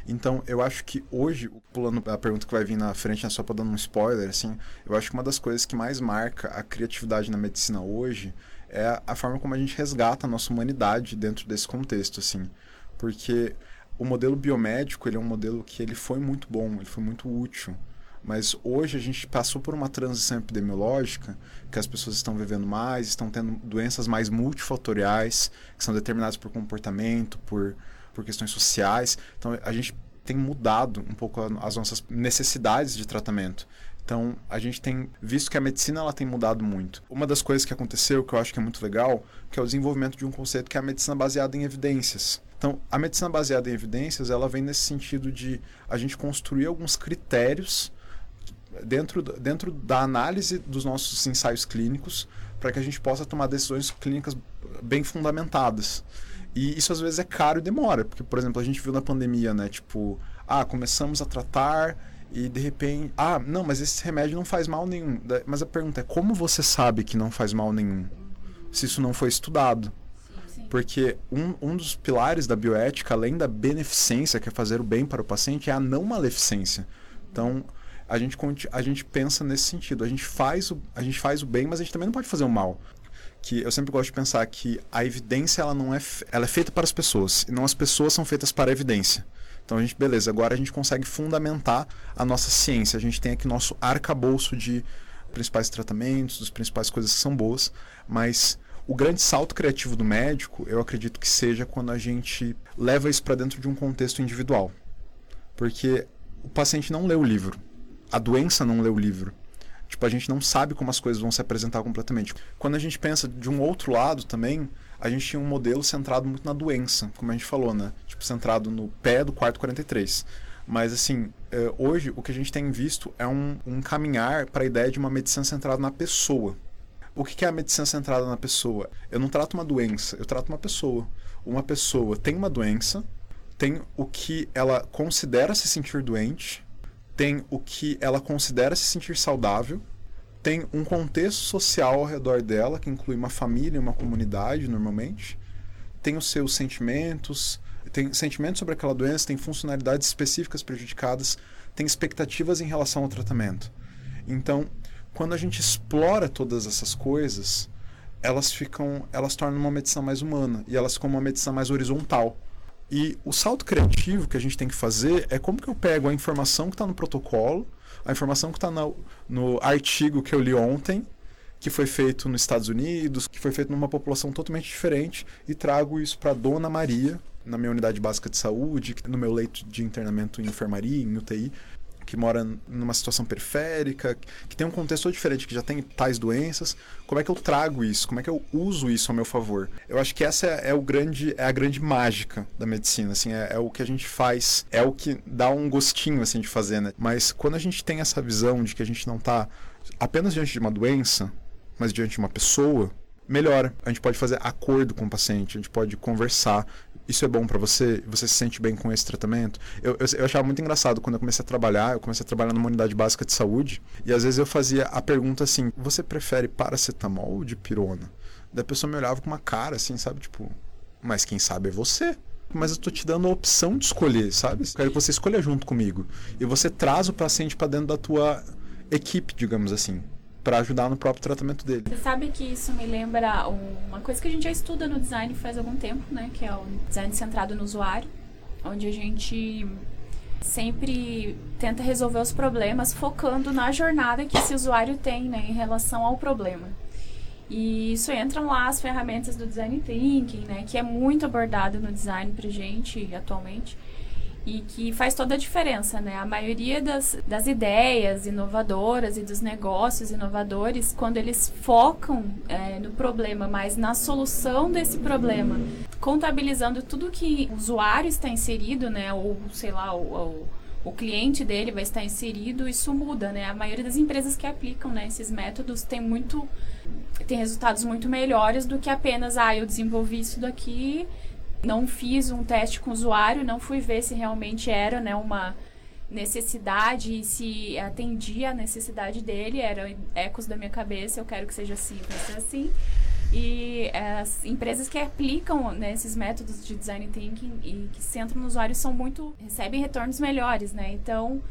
Então, eu acho que hoje, pulando a pergunta que vai vir na frente, né, só para dar um spoiler, assim, eu acho que uma das coisas que mais marca a criatividade na medicina hoje é a forma como a gente resgata a nossa humanidade dentro desse contexto, assim. Porque o modelo biomédico, ele é um modelo que ele foi muito bom, ele foi muito útil. Mas hoje a gente passou por uma transição epidemiológica, que as pessoas estão vivendo mais, estão tendo doenças mais multifatoriais, que são determinadas por comportamento, por, por questões sociais. Então a gente tem mudado um pouco as nossas necessidades de tratamento. Então, a gente tem visto que a medicina ela tem mudado muito. Uma das coisas que aconteceu, que eu acho que é muito legal, que é o desenvolvimento de um conceito que é a medicina baseada em evidências. Então, a medicina baseada em evidências, ela vem nesse sentido de a gente construir alguns critérios dentro, dentro da análise dos nossos ensaios clínicos para que a gente possa tomar decisões clínicas bem fundamentadas. E isso às vezes é caro e demora, porque, por exemplo, a gente viu na pandemia, né? Tipo, ah, começamos a tratar e de repente, ah, não, mas esse remédio não faz mal nenhum. Mas a pergunta é: como você sabe que não faz mal nenhum? Se isso não foi estudado. Porque um, um dos pilares da bioética, além da beneficência, que é fazer o bem para o paciente, é a não maleficência. Então, a gente, a gente pensa nesse sentido. A gente, faz o, a gente faz o bem, mas a gente também não pode fazer o mal. Que eu sempre gosto de pensar que a evidência ela não é, ela é feita para as pessoas, e não as pessoas são feitas para a evidência. Então a gente, beleza, agora a gente consegue fundamentar a nossa ciência. A gente tem aqui nosso arcabouço de principais tratamentos, das principais coisas que são boas, mas o grande salto criativo do médico, eu acredito que seja quando a gente leva isso para dentro de um contexto individual. Porque o paciente não lê o livro, a doença não lê o livro. Tipo, a gente não sabe como as coisas vão se apresentar completamente. Quando a gente pensa de um outro lado também, a gente tinha um modelo centrado muito na doença, como a gente falou, né? Tipo, centrado no pé do quarto 43. Mas, assim, é, hoje o que a gente tem visto é um, um caminhar para a ideia de uma medicina centrada na pessoa. O que é a medicina centrada na pessoa? Eu não trato uma doença, eu trato uma pessoa. Uma pessoa tem uma doença, tem o que ela considera se sentir doente, tem o que ela considera se sentir saudável, tem um contexto social ao redor dela, que inclui uma família, uma comunidade, normalmente, tem os seus sentimentos, tem sentimentos sobre aquela doença, tem funcionalidades específicas prejudicadas, tem expectativas em relação ao tratamento. Então, quando a gente explora todas essas coisas, elas ficam, elas tornam uma medicina mais humana e elas ficam uma medicina mais horizontal. E o salto criativo que a gente tem que fazer é como que eu pego a informação que está no protocolo, a informação que está no, artigo que eu li ontem, que foi feito nos Estados Unidos, que foi feito numa população totalmente diferente, e trago isso para Dona Maria, na minha unidade básica de saúde, no meu leito de internamento em enfermaria, em UTI, que mora numa situação periférica, que tem um contexto diferente, que já tem tais doenças. Como é que eu trago isso? Como é que eu uso isso ao meu favor? Eu acho que essa é, é o grande, é a grande mágica da medicina, assim, é, é, o que a gente faz, é o que dá um gostinho assim de fazer, né? Mas quando a gente tem essa visão de que a gente não está apenas diante de uma doença, mas diante de uma pessoa, melhora. A gente pode fazer acordo com o paciente, a gente pode conversar, isso é bom para você? Você se sente bem com esse tratamento? Eu, eu, eu, achava muito engraçado quando eu comecei a trabalhar, eu comecei a trabalhar numa unidade básica de saúde, e às vezes eu fazia a pergunta assim: você prefere paracetamol ou de pirona? Da pessoa me olhava com uma cara assim, sabe? Tipo, mas quem sabe é você. Mas eu tô te dando a opção de escolher, sabe? Eu quero que você escolha junto comigo. E você traz o paciente para dentro da tua equipe, digamos assim para ajudar no próprio tratamento dele. Você sabe que isso me lembra uma coisa que a gente já estuda no design faz algum tempo, né? Que é o design centrado no usuário, onde a gente sempre tenta resolver os problemas focando na jornada que esse usuário tem, né, em relação ao problema. E isso entram lá as ferramentas do design thinking, né, que é muito abordado no design pra gente atualmente e que faz toda a diferença, né? A maioria das, das ideias inovadoras e dos negócios inovadores, quando eles focam é, no problema, mas na solução desse problema, contabilizando tudo que o usuário está inserido, né? Ou, sei lá, o, o, o cliente dele vai estar inserido, isso muda, né? A maioria das empresas que aplicam né, esses métodos tem muito tem resultados muito melhores do que apenas, ah, eu desenvolvi isso daqui não fiz um teste com o usuário, não fui ver se realmente era né, uma necessidade e se atendia a necessidade dele, eram ecos da minha cabeça, eu quero que seja assim, vai ser assim. E as empresas que aplicam né, esses métodos de design thinking e que centram no usuário são muito recebem retornos melhores, né? Então,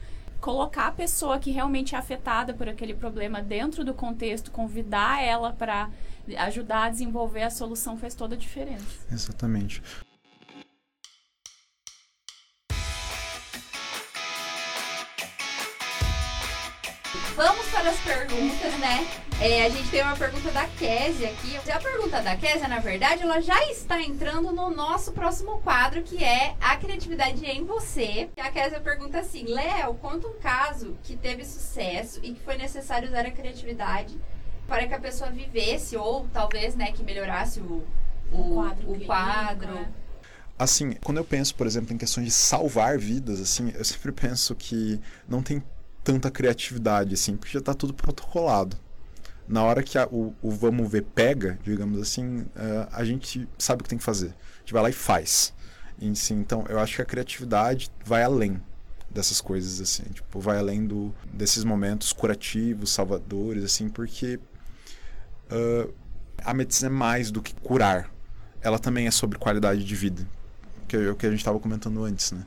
colocar a pessoa que realmente é afetada por aquele problema dentro do contexto, convidar ela para ajudar a desenvolver a solução faz toda a diferença. Exatamente. Vamos para as perguntas, né? É, a gente tem uma pergunta da Késia aqui. A pergunta da Késia, na verdade, ela já está entrando no nosso próximo quadro, que é a criatividade em você. A Késia pergunta assim: Léo, conta um caso que teve sucesso e que foi necessário usar a criatividade para que a pessoa vivesse ou talvez, né, que melhorasse o, o, o quadro. O quadro. É. Assim, quando eu penso, por exemplo, em questões de salvar vidas, assim, eu sempre penso que não tem tanta criatividade, assim, porque já está tudo protocolado. Na hora que a, o, o, vamos ver pega, digamos assim, uh, a gente sabe o que tem que fazer. A gente vai lá e faz. E, assim, então, eu acho que a criatividade vai além dessas coisas, assim. Tipo, vai além do, desses momentos curativos, salvadores, assim, porque uh, a medicina é mais do que curar. Ela também é sobre qualidade de vida, que é o que a gente estava comentando antes, né?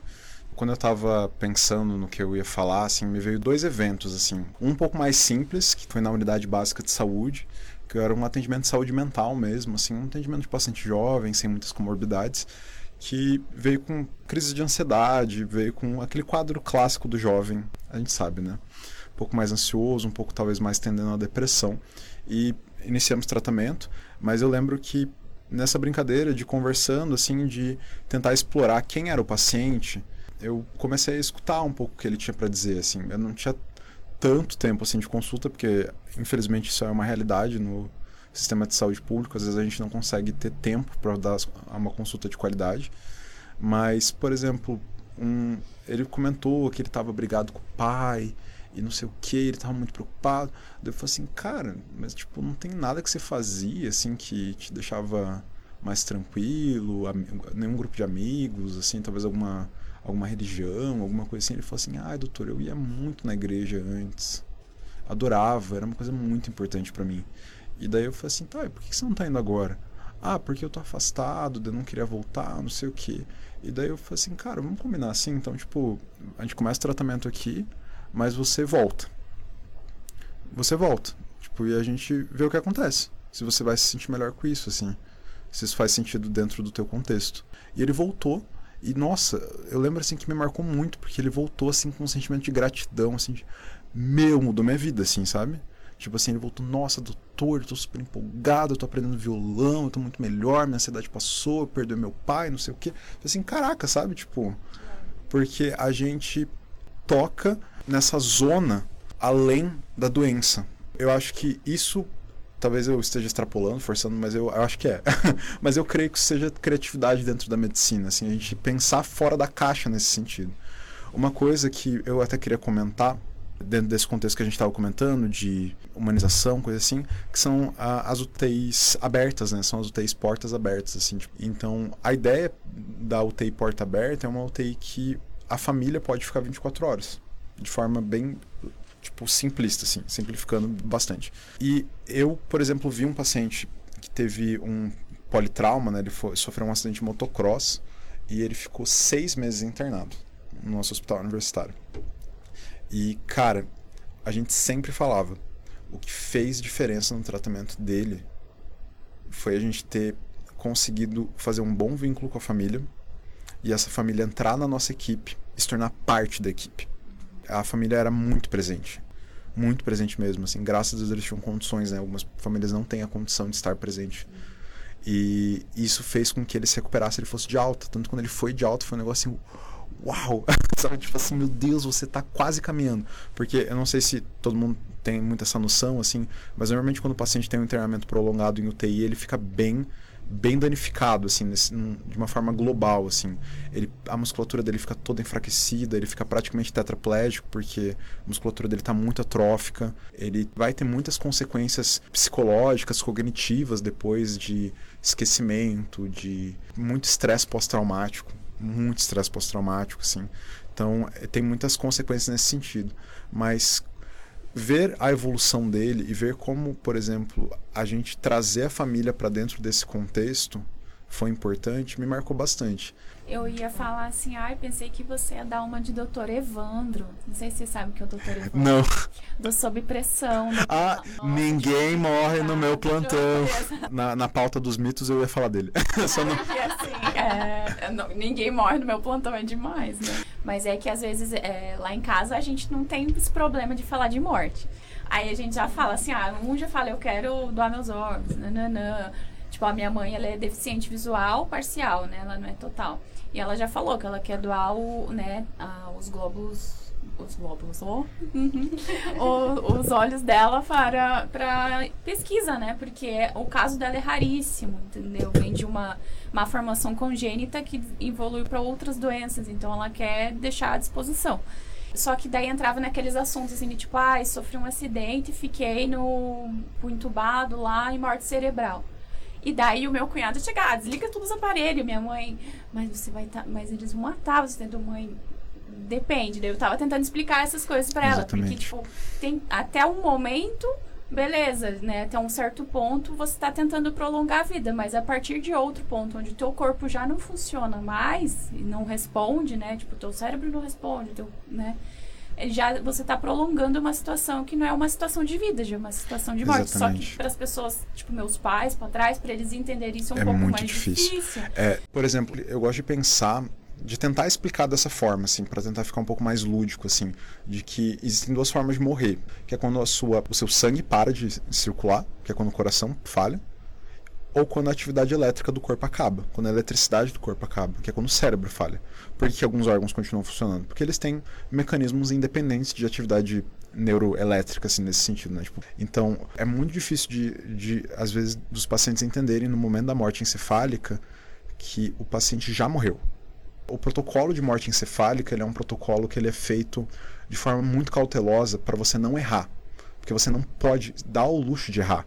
Quando eu estava pensando no que eu ia falar, assim, me veio dois eventos, assim. Um pouco mais simples, que foi na unidade básica de saúde, que era um atendimento de saúde mental mesmo, assim, um atendimento de paciente jovem, sem muitas comorbidades, que veio com crise de ansiedade, veio com aquele quadro clássico do jovem, a gente sabe, né? Um pouco mais ansioso, um pouco talvez mais tendendo à depressão. E iniciamos tratamento, mas eu lembro que nessa brincadeira de conversando, assim, de tentar explorar quem era o paciente, eu comecei a escutar um pouco o que ele tinha para dizer, assim. Eu não tinha tanto tempo, assim, de consulta, porque, infelizmente, isso é uma realidade no sistema de saúde público. Às vezes a gente não consegue ter tempo para dar uma consulta de qualidade. Mas, por exemplo, um, ele comentou que ele estava brigado com o pai e não sei o que, ele estava muito preocupado. Daí eu falei assim, cara, mas tipo, não tem nada que você fazia assim que te deixava mais tranquilo, nenhum grupo de amigos, assim, talvez alguma alguma religião, alguma coisa assim. Ele falou assim: "Ai, doutor, eu ia muito na igreja antes. Adorava, era uma coisa muito importante para mim". E daí eu falei assim: "Tá, por que você não tá indo agora?" Ah, porque eu tô afastado, eu não queria voltar, não sei o que. E daí eu falei assim, cara, vamos combinar assim, então, tipo, a gente começa o tratamento aqui, mas você volta. Você volta. Tipo, e a gente vê o que acontece. Se você vai se sentir melhor com isso, assim. Se isso faz sentido dentro do teu contexto. E ele voltou. E, nossa, eu lembro, assim, que me marcou muito, porque ele voltou, assim, com um sentimento de gratidão, assim, de, meu, mudou minha vida, assim, sabe? Tipo assim, ele voltou, nossa, doutor, eu tô super empolgado, eu tô aprendendo violão, eu tô muito melhor, minha ansiedade passou, eu perdi meu pai, não sei o quê. Assim, caraca, sabe? Tipo, porque a gente toca nessa zona além da doença. Eu acho que isso, talvez eu esteja extrapolando, forçando, mas eu, eu acho que é. mas eu creio que seja criatividade dentro da medicina, assim, a gente pensar fora da caixa nesse sentido. Uma coisa que eu até queria comentar dentro desse contexto que a gente estava comentando, de humanização, coisa assim, que são a, as UTIs abertas, né? São as UTIs portas abertas, assim. Tipo. Então, a ideia da UTI porta aberta é uma UTI que a família pode ficar 24 horas, de forma bem tipo simplista assim, simplificando bastante. E eu, por exemplo, vi um paciente que teve um politrauma, né? Ele foi, sofreu um acidente de motocross e ele ficou seis meses internado no nosso hospital universitário. E, cara, a gente sempre falava, o que fez diferença no tratamento dele foi a gente ter conseguido fazer um bom vínculo com a família e essa família entrar na nossa equipe e se tornar parte da equipe. A família era muito presente. Muito presente mesmo, assim. Graças a Deus eles tinham condições, né? Algumas famílias não têm a condição de estar presente. E isso fez com que ele se recuperasse, ele fosse de alta. Tanto quando ele foi de alta, foi um negócio assim uau! Sabe? Tipo assim, meu Deus, você tá quase caminhando. Porque eu não sei se todo mundo tem muito essa noção, assim, mas normalmente quando o paciente tem um internamento prolongado em UTI, ele fica bem bem danificado assim nesse, de uma forma global assim ele a musculatura dele fica toda enfraquecida ele fica praticamente tetraplégico porque a musculatura dele está muito atrófica ele vai ter muitas consequências psicológicas cognitivas depois de esquecimento de muito estresse pós-traumático muito estresse pós-traumático, assim. Então, eh, tem muitas consequências nesse sentido. Mas ver a evolução dele e ver como, por exemplo, a gente trazer a família para dentro desse contexto foi importante, me marcou bastante. Eu ia falar assim, ai, pensei que você ia dar uma de doutor Evandro. Não sei se você sabe o que é o doutor Evandro. Não. Do Sob Pressão. Ah, Nossa, ninguém morre no meu plantão. Na, na pauta dos mitos eu ia falar dele. Só não... assim, é, não, ninguém morre no meu plantão, é demais, né? Mas é que às vezes é, lá em casa a gente não tem esse problema de falar de morte. Aí a gente já fala assim, ah, um já fala, eu quero doar meus órgãos, nananã. Tipo, a minha mãe, ela é deficiente visual parcial, né? Ela não é total. E ela já falou que ela quer doar o, né, a, os globos os glóbulos, oh. o, os olhos dela para, para pesquisa, né? Porque o caso dela é raríssimo, entendeu? Vem de uma, uma formação congênita que evoluiu para outras doenças, então ela quer deixar à disposição. Só que daí entrava naqueles assuntos assim, de tipo, ai, ah, sofri um acidente, fiquei no entubado lá em morte cerebral. E daí o meu cunhado chega, ah, desliga todos os aparelhos, minha mãe, mas você vai tá, mas eles vão matar você, entendeu, mãe? Depende. Daí eu tava tentando explicar essas coisas para ela, porque tipo, tem até um momento beleza, né? Até um certo ponto você está tentando prolongar a vida, mas a partir de outro ponto, onde o teu corpo já não funciona mais e não responde, né? Tipo, teu cérebro não responde, teu, né? Já você está prolongando uma situação que não é uma situação de vida, já é uma situação de morte. Exatamente. Só que para as pessoas, tipo meus pais, para trás, para eles entenderem isso é um é pouco mais difícil. difícil. É, por exemplo, eu gosto de pensar de tentar explicar dessa forma, assim, para tentar ficar um pouco mais lúdico, assim, de que existem duas formas de morrer, que é quando a sua, o seu sangue para de circular, que é quando o coração falha, ou quando a atividade elétrica do corpo acaba, quando a eletricidade do corpo acaba, que é quando o cérebro falha. Por que alguns órgãos continuam funcionando? Porque eles têm mecanismos independentes de atividade neuroelétrica, assim, nesse sentido, né? Tipo, então, é muito difícil de, de, às vezes, dos pacientes entenderem no momento da morte encefálica que o paciente já morreu. O protocolo de morte encefálica ele é um protocolo que ele é feito de forma muito cautelosa para você não errar. Porque você não pode dar o luxo de errar.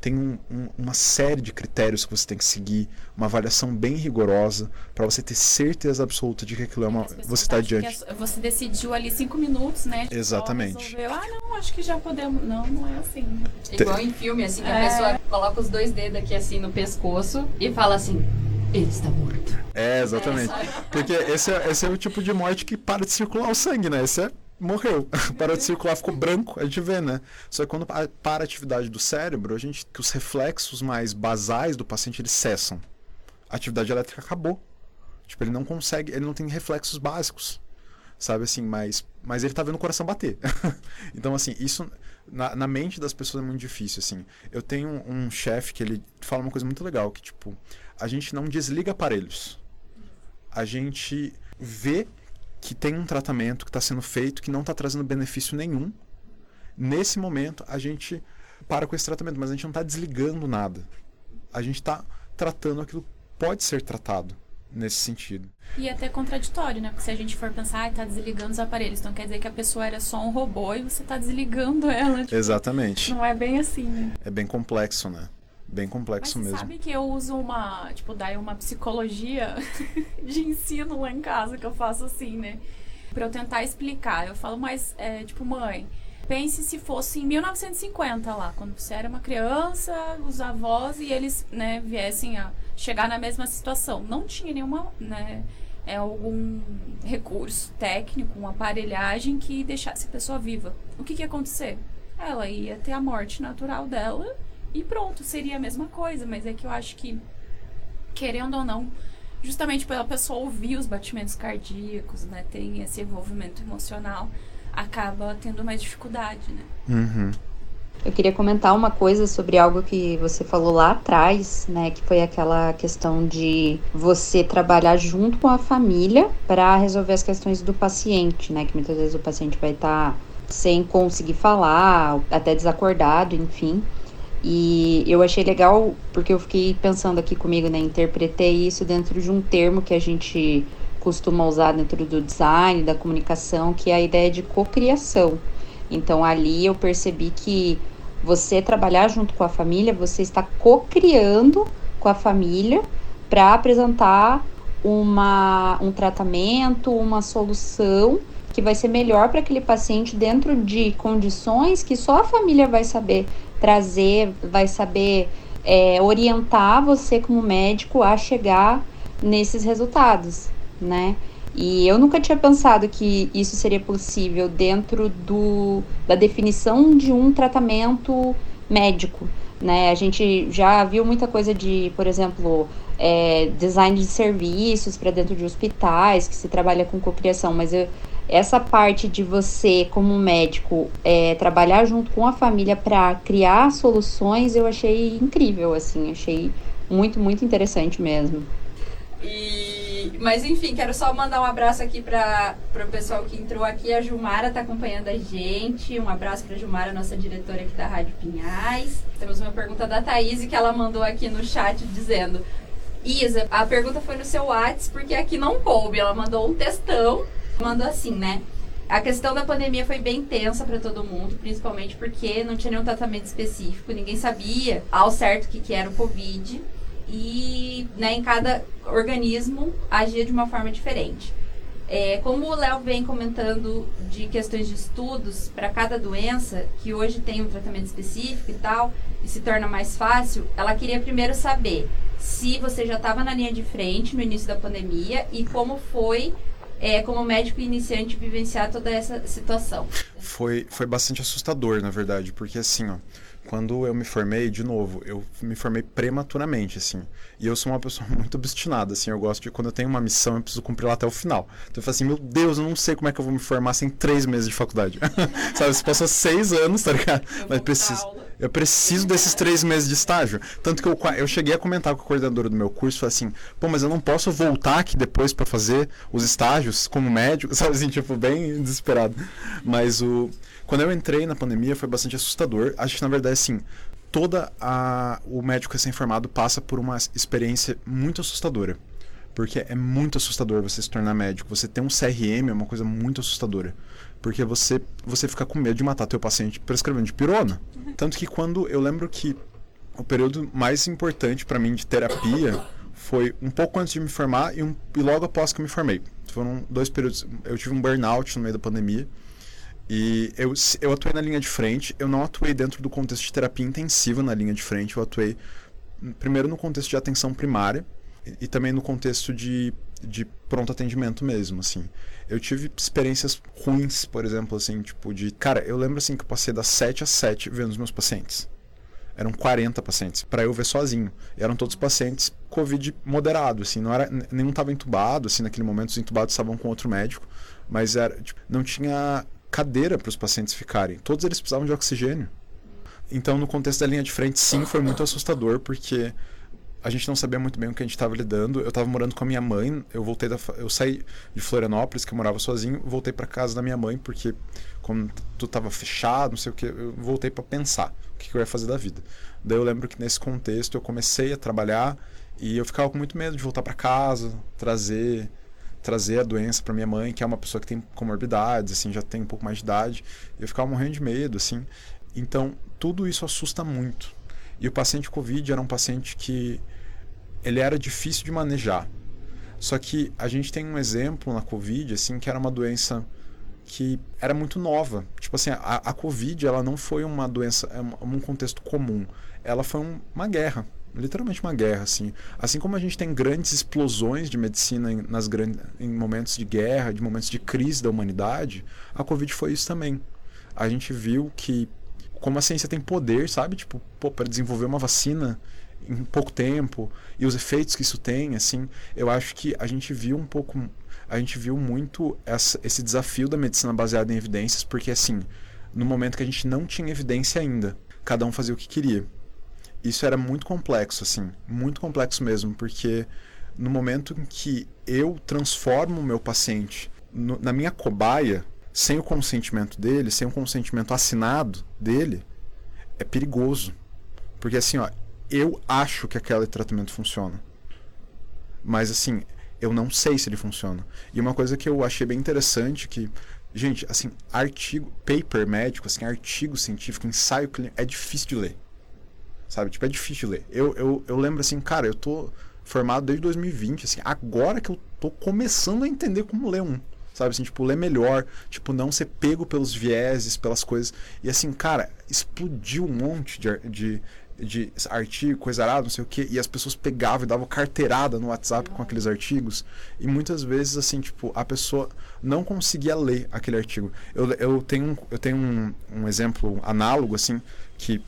Tem um, um, uma série de critérios que você tem que seguir, uma avaliação bem rigorosa, para você ter certeza absoluta de que aquilo é uma. Você está diante. É, você decidiu ali cinco minutos, né? Exatamente. Resolveu, ah, não, acho que já podemos. Não, não é assim. Igual em filme, assim, que a é. pessoa coloca os dois dedos aqui assim no pescoço e fala assim: ele está morto. É, exatamente. Porque esse é, esse é o tipo de morte que para de circular o sangue, né? Esse é morreu. Parou de circular, ficou branco, a gente vê, né? Só que quando para a atividade do cérebro, a gente que os reflexos mais basais do paciente eles cessam. A atividade elétrica acabou. Tipo, ele não consegue, ele não tem reflexos básicos. Sabe assim, mas mas ele tá vendo o coração bater. então assim, isso na, na, mente das pessoas é muito difícil assim. Eu tenho um, um chefe que ele fala uma coisa muito legal, que tipo, a gente não desliga aparelhos. A gente vê que tem um tratamento que está sendo feito que não está trazendo benefício nenhum. Nesse momento, a gente para com esse tratamento, mas a gente não está desligando nada. A gente está tratando aquilo que pode ser tratado nesse sentido. E é até contraditório, né? Porque se a gente for pensar, está desligando os aparelhos, então quer dizer que a pessoa era só um robô e você está desligando ela. Tipo, Exatamente. Não é bem assim. Né? É bem complexo, né? Bem complexo Mas mesmo. sabe que eu uso uma, tipo, daí uma psicologia de ensino lá em casa que eu faço assim, né? Pra eu tentar explicar. Eu falo, mas, é, tipo, mãe, pense se fosse em 1950 lá, quando você era uma criança, os avós e eles, né, viessem a chegar na mesma situação. Não tinha nenhuma, né, é, algum recurso técnico, uma aparelhagem que deixasse a pessoa viva. O que, que ia acontecer? Ela ia ter a morte natural dela e pronto, seria a mesma coisa, mas é que eu acho que, querendo ou não, justamente pela pessoa ouvir os batimentos cardíacos, né, tem esse envolvimento emocional, acaba tendo mais dificuldade, né? Uhum. Eu queria comentar uma coisa sobre algo que você falou lá atrás, né, que foi aquela questão de você trabalhar junto com a família para resolver as questões do paciente, né, que muitas vezes o paciente vai estar tá sem conseguir falar, até desacordado, enfim. E eu achei legal porque eu fiquei pensando aqui comigo, né? Interpretei isso dentro de um termo que a gente costuma usar dentro do design, da comunicação, que é a ideia de cocriação. Então ali eu percebi que você trabalhar junto com a família, você está cocriando com a família para apresentar uma, um tratamento, uma solução que vai ser melhor para aquele paciente dentro de condições que só a família vai saber trazer, vai saber é, orientar você como médico a chegar nesses resultados, né? E eu nunca tinha pensado que isso seria possível dentro do, da definição de um tratamento médico, né? A gente já viu muita coisa de, por exemplo, é, design de serviços para dentro de hospitais, que se trabalha com cocriação, mas eu, essa parte de você, como médico, é, trabalhar junto com a família para criar soluções, eu achei incrível, assim, achei muito, muito interessante mesmo. E, mas enfim, quero só mandar um abraço aqui para o pessoal que entrou aqui. A Gilmara está acompanhando a gente. Um abraço para a Gilmara, nossa diretora aqui da Rádio Pinhais. Temos uma pergunta da Thaís que ela mandou aqui no chat dizendo: Isa, a pergunta foi no seu WhatsApp porque aqui não coube. Ela mandou um textão Mandou assim, né? A questão da pandemia foi bem tensa para todo mundo, principalmente porque não tinha nenhum tratamento específico, ninguém sabia ao certo o que, que era o Covid e né, em cada organismo agia de uma forma diferente. É, como o Léo vem comentando de questões de estudos para cada doença, que hoje tem um tratamento específico e tal, e se torna mais fácil, ela queria primeiro saber se você já estava na linha de frente no início da pandemia e como foi é, como médico iniciante, vivenciar toda essa situação? Foi, foi bastante assustador, na verdade, porque assim, ó, quando eu me formei, de novo, eu me formei prematuramente, assim. E eu sou uma pessoa muito obstinada, assim. Eu gosto de, quando eu tenho uma missão, eu preciso cumprir ela até o final. Então eu falo assim, meu Deus, eu não sei como é que eu vou me formar sem três meses de faculdade. Sabe, você passou seis anos, tá ligado? Mas preciso. Eu preciso desses três meses de estágio. Tanto que eu, eu cheguei a comentar com a coordenadora do meu curso, falei assim, pô, mas eu não posso voltar aqui depois para fazer os estágios como médico, sabe assim, tipo, bem desesperado. Mas o. Quando eu entrei na pandemia foi bastante assustador. Acho que na verdade, assim, toda a o médico recém-formado passa por uma experiência muito assustadora Porque é muito assustador você se tornar médico. Você ter um CRM é uma coisa muito assustadora. Porque você, você fica com medo de matar teu paciente prescrevendo de pirona. Tanto que quando eu lembro que o período mais importante para mim de terapia foi um pouco antes de me formar e, um, e logo após que eu me formei. Foram dois períodos. Eu tive um burnout no meio da pandemia. E eu, eu atuei na linha de frente. Eu não atuei dentro do contexto de terapia intensiva na linha de frente. Eu atuei primeiro no contexto de atenção primária e, e também no contexto de, de pronto atendimento mesmo, assim. Eu tive experiências ruins, por exemplo, assim, tipo de... Cara, eu lembro, assim, que eu passei das 7 às 7 vendo os meus pacientes. Eram 40 pacientes, para eu ver sozinho. E eram todos pacientes Covid moderado, assim, não era... Nenhum estava entubado, assim, naquele momento os entubados estavam com outro médico, mas era, tipo, não tinha cadeira para os pacientes ficarem. Todos eles precisavam de oxigênio. Então, no contexto da linha de frente, sim, foi muito assustador, porque a gente não sabia muito bem o que a gente estava lidando. Eu estava morando com a minha mãe, eu voltei da, eu saí de Florianópolis, que eu morava sozinho, voltei para casa da minha mãe, porque como tudo estava fechado, não sei o que, eu voltei para pensar o que, que eu ia fazer da vida. Daí eu lembro que nesse contexto eu comecei a trabalhar e eu ficava com muito medo de voltar para casa, trazer trazer a doença para minha mãe, que é uma pessoa que tem comorbidades, assim, já tem um pouco mais de idade. Eu ficava morrendo de medo, assim. Então, tudo isso assusta muito. E o paciente COVID era um paciente que ele era difícil de manejar. Só que a gente tem um exemplo na COVID, assim, que era uma doença que era muito nova. Tipo assim, a, a Covid, ela não foi uma doença, é um contexto comum. Ela foi um, uma guerra, literalmente uma guerra, assim. Assim como a gente tem grandes explosões de medicina em, nas grandes, em momentos de guerra, de momentos de crise da humanidade, a Covid foi isso também. A gente viu que como a ciência tem poder, sabe? Tipo, para desenvolver uma vacina em pouco tempo e os efeitos que isso tem, assim, eu acho que a gente viu um pouco, a gente viu muito essa, esse desafio da medicina baseada em evidências, porque assim, no momento que a gente não tinha evidência ainda, cada um fazia o que queria. Isso era muito complexo, assim, muito complexo mesmo, porque no momento em que eu transformo o meu paciente no, na minha cobaia, sem o consentimento dele, sem o consentimento assinado dele, é perigoso. Porque assim, ó, eu acho que aquele tratamento funciona. Mas assim, eu não sei se ele funciona. E uma coisa que eu achei bem interessante que gente, assim, artigo, paper médico, assim, artigo científico, ensaio clínico, é difícil de ler. Sabe? Tipo, é difícil ler. Eu, eu, eu lembro assim, cara, eu tô formado desde 2020, assim, agora que eu tô começando a entender como ler um sabe? Assim, tipo, ler melhor, tipo, não ser pego pelos vieses, pelas coisas. E assim, cara, explodiu um monte de, de, de artigo, coisa arada, não sei o que, e as pessoas pegavam e davam carteirada no WhatsApp com aqueles artigos. E muitas vezes, assim, tipo, a pessoa não conseguia ler aquele artigo. Eu, eu tenho, eu tenho um, um exemplo análogo, assim, que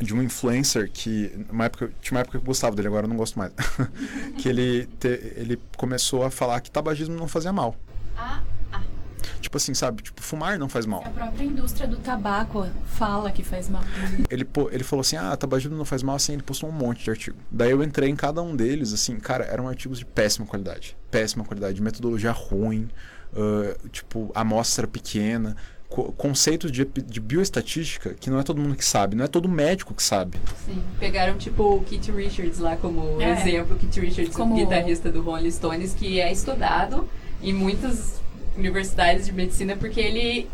de um influencer que uma época tinha uma época que eu gostava dele agora eu não gosto mais que ele te, ele começou a falar que tabagismo não fazia mal ah, ah. Tipo assim, sabe? Tipo, fumar não faz mal. A própria indústria do tabaco fala que faz mal. Ele, ele falou assim, ah, tabagismo não faz mal, assim, ele postou um monte de artigo. Daí eu entrei em cada um deles, assim, cara, eram artigos de péssima qualidade. Péssima qualidade, metodologia ruim, uh, tipo, amostra pequena, conceitos de, de bioestatística que não é todo mundo que sabe, não é todo médico que sabe. Sim, pegaram tipo o Kit Richards lá como é. exemplo, Kit Richards, como... o guitarrista do Rolling Stones, que é estudado em muitas universidades de medicina porque ele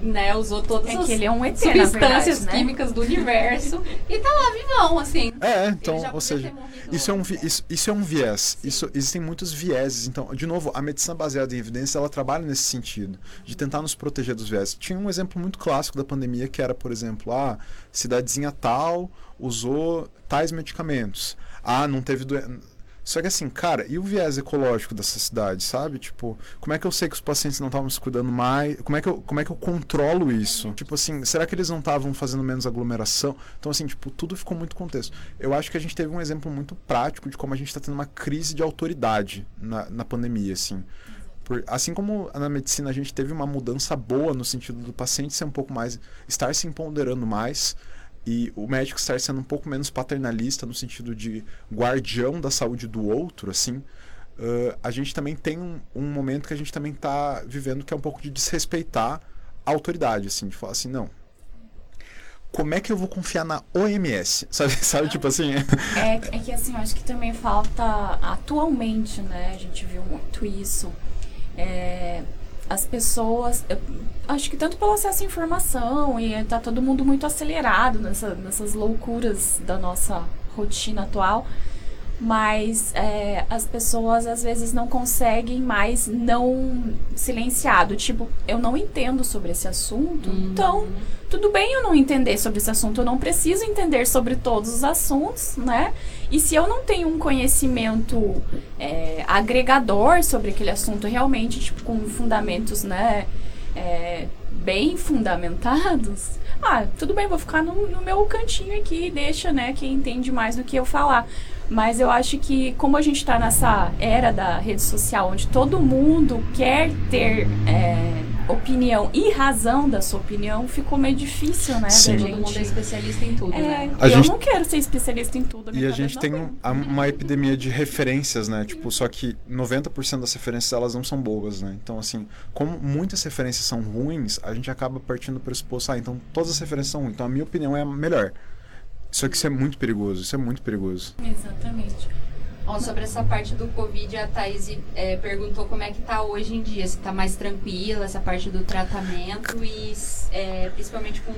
né, usou todas é as é um ET, substâncias verdade, né? químicas do universo e tá lá vivão, assim. É, então, ou seja, isso é um, isso, isso é um viés. Isso, existem muitos vieses. Então, de novo, a medicina baseada em evidência, ela trabalha nesse sentido, de tentar nos proteger dos vieses. Tinha um exemplo muito clássico da pandemia que era, por exemplo, a ah, cidadezinha tal usou tais medicamentos. Ah, não teve doença só que assim, cara, e o viés ecológico dessa cidade, sabe? Tipo, como é que eu sei que os pacientes não estavam se cuidando mais? Como é que eu, como é que eu controlo isso? Tipo assim, será que eles não estavam fazendo menos aglomeração? Então, assim, tipo, tudo ficou muito contexto. Eu acho que a gente teve um exemplo muito prático de como a gente está tendo uma crise de autoridade na, na pandemia, assim. Por, assim como na medicina a gente teve uma mudança boa no sentido do paciente ser um pouco mais. estar se empoderando mais e o médico estar sendo um pouco menos paternalista no sentido de guardião da saúde do outro, assim, uh, a gente também tem um, um, momento que a gente também está vivendo que é um pouco de desrespeitar a autoridade, assim, de falar assim, não. como é que eu vou confiar na OMS? Sabe, sabe tipo assim? É, é que assim, eu acho que também falta atualmente, né? A gente viu muito isso. É, as pessoas. eu acho que tanto pelo acesso à informação e tá todo mundo muito acelerado nessa, nessas loucuras da nossa rotina atual. Mas é, as pessoas às vezes não conseguem mais não silenciado. Tipo, eu não entendo sobre esse assunto, então tudo bem eu não entender sobre esse assunto, eu não preciso entender sobre todos os assuntos, né? E se eu não tenho um conhecimento é, agregador sobre aquele assunto realmente, tipo, com fundamentos, né, é, bem fundamentados, ah, tudo bem, vou ficar no, no meu cantinho aqui, deixa, né, quem entende mais do que eu falar. Mas eu acho que, como a gente está nessa era da rede social, onde todo mundo quer ter é, opinião e razão da sua opinião, ficou meio difícil, né? Sim. Todo mundo é especialista em tudo, É, né? A eu gente- não quero ser especialista em tudo. E a gente não tem um- uma epidemia de referências, né? Tipo, só que 90% das referências elas não são boas, né? Então, assim, como muitas referências são ruins, a gente acaba partindo do pressuposto, ah, então todas as referências são ruins. Então a minha opinião é a melhor. Só que isso é muito perigoso, isso é muito perigoso. Exatamente. Ó, sobre essa parte do Covid, a Thaís é, perguntou como é que tá hoje em dia. Se tá mais tranquila essa parte do tratamento e é, principalmente com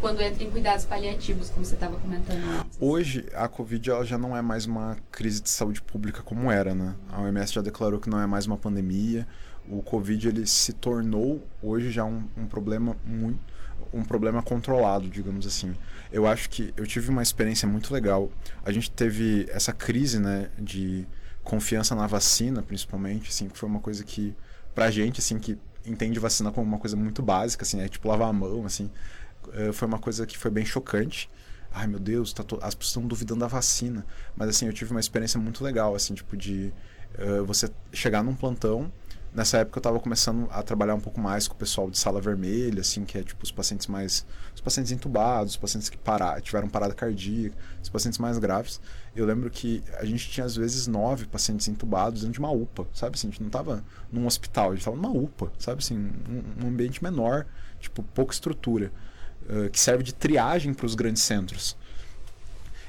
quando entra em cuidados paliativos, como você estava comentando antes. Hoje, a Covid ela já não é mais uma crise de saúde pública como era, né? A OMS já declarou que não é mais uma pandemia. O Covid ele se tornou hoje já um, um problema muito um problema controlado, digamos assim. Eu acho que eu tive uma experiência muito legal. A gente teve essa crise, né, de confiança na vacina, principalmente, assim, que foi uma coisa que pra gente, assim, que entende vacina como uma coisa muito básica, assim, é tipo lavar a mão, assim, eh, foi uma coisa que foi bem chocante. Ai, meu Deus, tá to- as pessoas estão duvidando da vacina. Mas, assim, eu tive uma experiência muito legal, assim, tipo, de eh, você chegar num plantão. Nessa época eu tava começando a trabalhar um pouco mais com o pessoal de sala vermelha, assim, que é tipo os pacientes mais. Os pacientes entubados, os pacientes que parar, tiveram parada cardíaca, os pacientes mais graves. Eu lembro que a gente tinha às vezes nove pacientes entubados dentro de uma UPA, sabe assim? A gente não tava num hospital, a gente tava numa UPA, sabe assim? Um, um ambiente menor, tipo, pouca estrutura, eh, que serve de triagem para os grandes centros.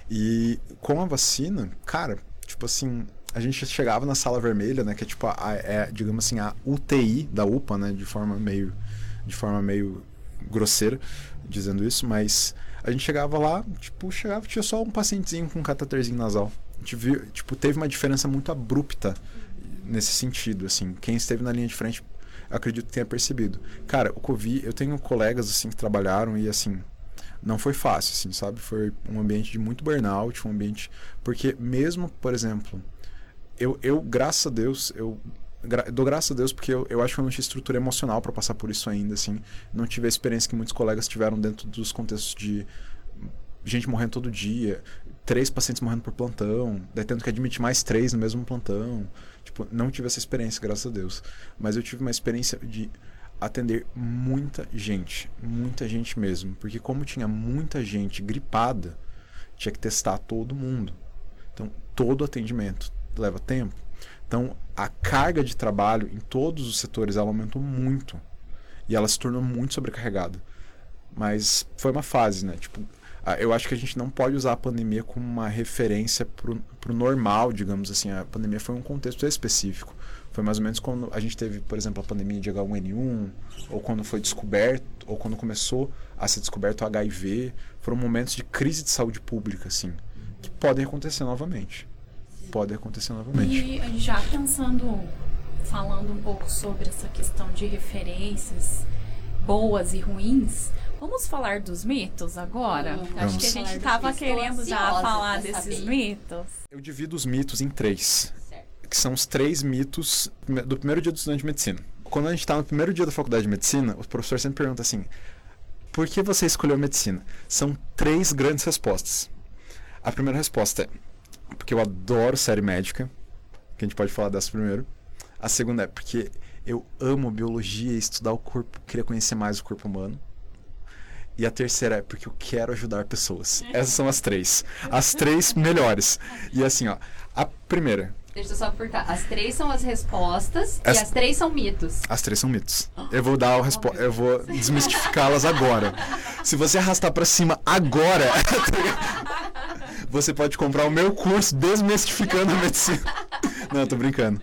E com a vacina, cara, tipo assim, a gente chegava na sala vermelha, né, que é tipo a, é, digamos assim, a UTI da UPA, né, de forma meio de forma meio grosseira dizendo isso, mas a gente chegava lá, tipo, chegava, tinha só um pacientezinho com um cateterzinho nasal. A gente viu, tipo, teve uma diferença muito abrupta nesse sentido, assim. Quem esteve na linha de frente, acredito que tenha percebido. Cara, o Covid, eu tenho colegas assim que trabalharam e assim, não foi fácil, assim, sabe? Foi um ambiente de muito burnout, um ambiente porque mesmo, por exemplo, eu, eu graças a Deus, eu gra- dou graças a Deus porque eu, eu acho que eu não tinha estrutura emocional para passar por isso ainda, assim. Não tive a experiência que muitos colegas tiveram dentro dos contextos de gente morrendo todo dia, três pacientes morrendo por plantão, daí tendo que admitir mais três no mesmo plantão. Tipo, não tive essa experiência, graças a Deus. Mas eu tive uma experiência de atender muita gente, muita gente mesmo, porque como tinha muita gente gripada, tinha que testar todo mundo. Então, todo atendimento leva tempo. Então, a carga de trabalho em todos os setores ela aumentou muito. E ela se tornou muito sobrecarregada. Mas foi uma fase, né? Tipo, eu acho que a gente não pode usar a pandemia como uma referência pro, pro normal, digamos assim. A pandemia foi um contexto específico. Foi mais ou menos quando a gente teve, por exemplo, a pandemia de H1N1, ou quando foi descoberto, ou quando começou a ser descoberto o HIV. Foram momentos de crise de saúde pública, assim, que podem acontecer novamente. Podem acontecer novamente. E já pensando, falando um pouco sobre essa questão de referências boas e ruins, vamos falar dos mitos agora? Vamos. Acho que a gente dos tava mitos. Tô querendo já falar desses saber. mitos. Eu divido os mitos em três. Certo. que são os três mitos do primeiro dia do estudante de medicina. Quando a gente está no primeiro dia da faculdade de medicina, o professor sempre pergunta assim: por que você escolheu medicina? São três grandes respostas. A primeira resposta é porque eu adoro série médica, que a gente pode falar dessa primeiro. A segunda é porque eu amo biologia e estudar o corpo, queria conhecer mais o corpo humano. E a terceira é porque eu quero ajudar pessoas. Essas são as três. As três melhores. E assim, ó, a primeira, Deixa eu só furtar. As três são as respostas As- e as três são mitos. As três são mitos. Eu vou dar a respo- eu vou desmistificá-las agora. Se você arrastar pra cima agora, você pode comprar o meu curso Desmistificando a Medicina. Não, tô brincando.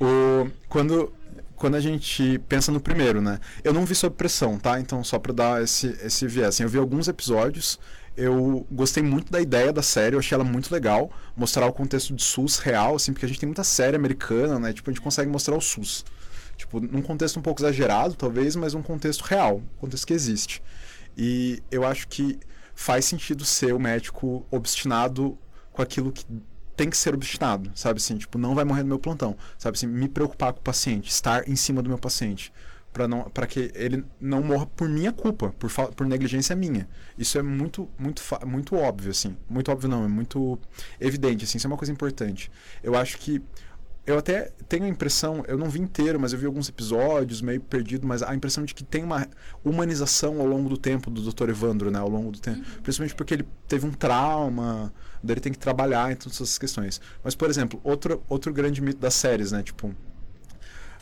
O, quando, quando a gente pensa no primeiro, né? Eu não vi sob pressão, tá? Então, só pra dar esse, esse viés. Assim, eu vi alguns episódios, eu gostei muito da ideia da série, eu achei ela muito legal. Mostrar o contexto de SUS real, assim, porque a gente tem muita série americana, né? Tipo, a gente consegue mostrar o SUS. Tipo, num contexto um pouco exagerado, talvez, mas um contexto real, um contexto que existe. E eu acho que faz sentido ser o médico obstinado com aquilo que tem que ser obstinado, sabe assim, tipo, não vai morrer no meu plantão, sabe assim, me preocupar com o paciente, estar em cima do meu paciente, para não para que ele não morra por minha culpa, por por negligência minha. Isso é muito muito muito óbvio assim, muito óbvio não, é muito evidente assim, isso é uma coisa importante. Eu acho que eu até tenho a impressão, eu não vi inteiro, mas eu vi alguns episódios meio perdido, mas a impressão de que tem uma humanização ao longo do tempo do Dr. Evandro, né? Ao longo do tempo. Uhum. Principalmente porque ele teve um trauma, daí ele tem que trabalhar em todas essas questões. Mas, por exemplo, outro, outro grande mito das séries, né? Tipo,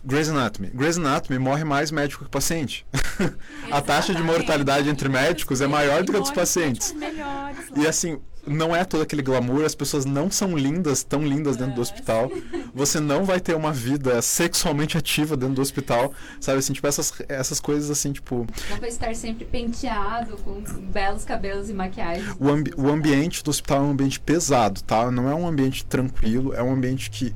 Grey's Anatomy. Grey's Anatomy morre mais médico que paciente. a taxa de mortalidade entre médicos é maior do que a dos pacientes. E assim, não é todo aquele glamour, as pessoas não são lindas, tão lindas dentro do hospital. Você não vai ter uma vida sexualmente ativa dentro do hospital, sabe? Assim, tipo, essas, essas coisas assim, tipo. Não vai estar sempre penteado, com belos cabelos e maquiagem. O, ambi o ambiente do hospital é um ambiente pesado, tá? Não é um ambiente tranquilo, é um ambiente que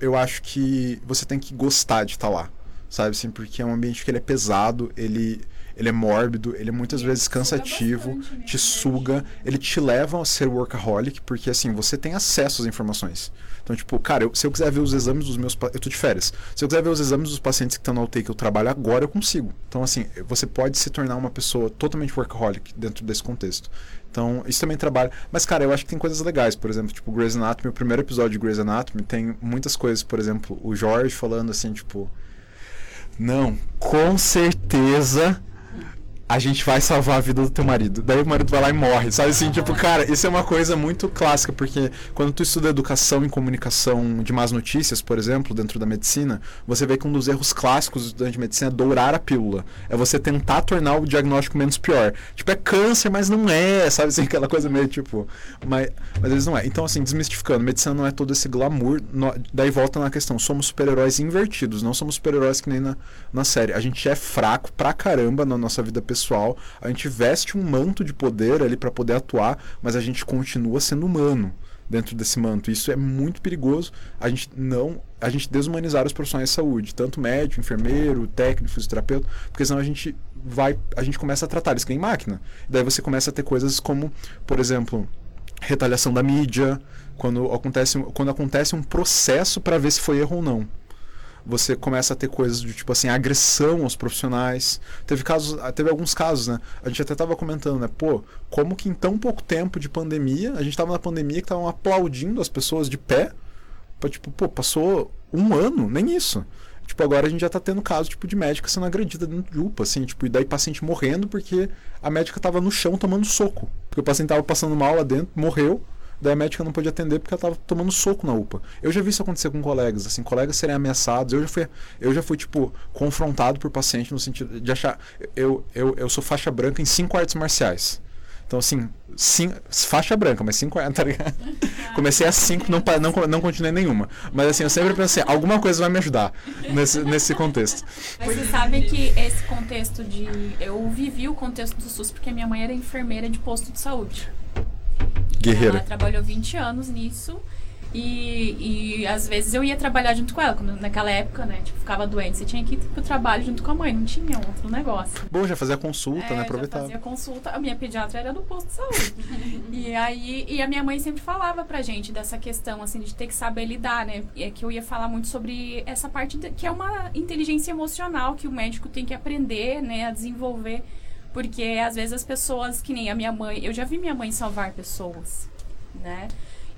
eu acho que você tem que gostar de estar lá, sabe? Assim, porque é um ambiente que ele é pesado, ele ele é mórbido, ele é muitas ele vezes cansativo, bastante, te suga, ele te leva a ser workaholic, porque assim, você tem acesso às informações. Então, tipo, cara, eu, se eu quiser ver os exames dos meus. Eu tô de férias. Se eu quiser ver os exames dos pacientes que estão na UTI que eu trabalho agora, eu consigo. Então, assim, você pode se tornar uma pessoa totalmente workaholic dentro desse contexto. Então, isso também trabalha. Mas, cara, eu acho que tem coisas legais. Por exemplo, tipo, Grey's Anatomy, o primeiro episódio de Grey's Anatomy tem muitas coisas. Por exemplo, o Jorge falando assim, tipo. Não, com certeza a gente vai salvar a vida do teu marido. Daí o marido vai lá e morre, sabe assim? Tipo, cara, isso é uma coisa muito clássica, porque quando tu estuda educação e comunicação de más notícias, por exemplo, dentro da medicina, você vê que um dos erros clássicos do estudante de medicina é dourar a pílula. É você tentar tornar o diagnóstico menos pior. Tipo, é câncer, mas não é, sabe assim? Aquela coisa meio tipo. Mas, mas eles não é. Então, assim, desmistificando, medicina não é todo esse glamour. No, daí volta na questão, somos super-heróis invertidos, não somos super-heróis que nem na, na série. A gente é fraco pra caramba na nossa vida pessoal pessoal, a gente veste um manto de poder ali para poder atuar, mas a gente continua sendo humano dentro desse manto. Isso é muito perigoso. A gente não, a gente desumanizar os profissionais de saúde, tanto médico, enfermeiro, técnico, fisioterapeuta, porque senão a gente vai, a gente começa a tratar eles que máquina. daí você começa a ter coisas como, por exemplo, retaliação da mídia, quando acontece, quando acontece um processo para ver se foi erro ou não você começa a ter coisas de tipo assim, agressão aos profissionais. Teve casos, teve alguns casos, né? A gente até estava comentando, né? Pô, como que em tão pouco tempo de pandemia, a gente estava na pandemia que estavam aplaudindo as pessoas de pé, pra, tipo, pô, passou um ano, nem isso. Tipo, agora a gente já tá tendo caso, tipo, de médica sendo agredida dentro de UPA, assim, tipo, e daí paciente morrendo porque a médica tava no chão tomando soco. Porque o paciente tava passando mal lá dentro, morreu, daí a médica não podia atender porque ela estava tomando soco na UPA. Eu já vi isso acontecer com colegas, assim, colegas serem ameaçados. Eu já fui, eu já fui tipo, confrontado por paciente no sentido de achar. Eu, eu, eu sou faixa branca em cinco artes marciais. Então, assim, faixa branca, mas cinco tá ligado? Comecei a cinco, não, não, não continuei nenhuma. Mas, assim, eu sempre pensei, alguma coisa vai me ajudar nesse, nesse contexto. Mas você sabe que esse contexto de. Eu vivi o contexto do SUS porque minha mãe era enfermeira de posto de saúde. Guerreira. Ela trabalhou 20 anos nisso. E, e às vezes eu ia trabalhar junto com ela, quando, naquela época, né? Tipo, ficava doente, você tinha que ir pro trabalho junto com a mãe, não tinha outro negócio. Bom, já fazia consulta, é, né? Aproveitar. fazia consulta. A minha pediatra era do posto de saúde. e aí, e a minha mãe sempre falava pra gente dessa questão, assim, de ter que saber lidar, né? E é que eu ia falar muito sobre essa parte de, que é uma inteligência emocional que o médico tem que aprender, né? A desenvolver porque às vezes as pessoas, que nem a minha mãe, eu já vi minha mãe salvar pessoas, né?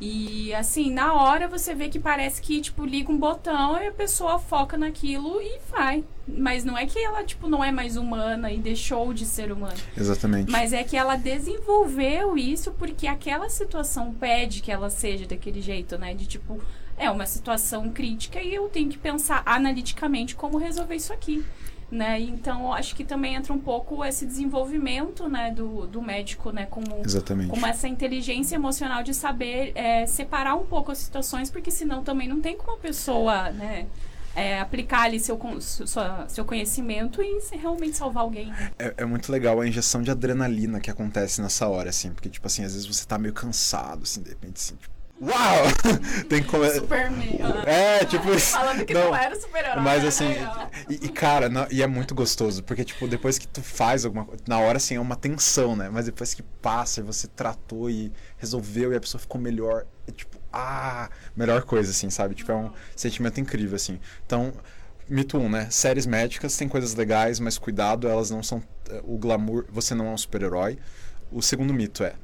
E assim, na hora você vê que parece que, tipo, liga um botão e a pessoa foca naquilo e vai. Mas não é que ela, tipo, não é mais humana e deixou de ser humana. Exatamente. Mas é que ela desenvolveu isso porque aquela situação pede que ela seja daquele jeito, né? De tipo, é uma situação crítica e eu tenho que pensar analiticamente como resolver isso aqui. Né? Então, acho que também entra um pouco esse desenvolvimento, né, do, do médico, né, como, Exatamente. como essa inteligência emocional de saber é, separar um pouco as situações, porque senão também não tem como a pessoa, né, é, aplicar ali seu, sua- seu conhecimento e se- realmente salvar alguém. É, é muito legal a injeção de adrenalina que acontece nessa hora, assim. Porque, tipo assim, às vezes você tá meio cansado, assim, de repente, assim, tipo... Uau! Tem que. Superman. É, tipo isso. Falando que não, era super-herói. Mas né? assim, e, e, cara, na- e é muito gostoso, porque tipo, depois que tu faz alguma coisa, na hora assim é uma tensão, né? Mas depois que passa e você tratou e resolveu e a pessoa ficou melhor, é tipo, ah, melhor coisa assim, sabe? Tipo, é um sentimento incrível assim. Então, mito 1, né? Séries médicas têm coisas legais, mas cuidado, elas não são eh, o glamour, você não é um super-herói. O segundo mito é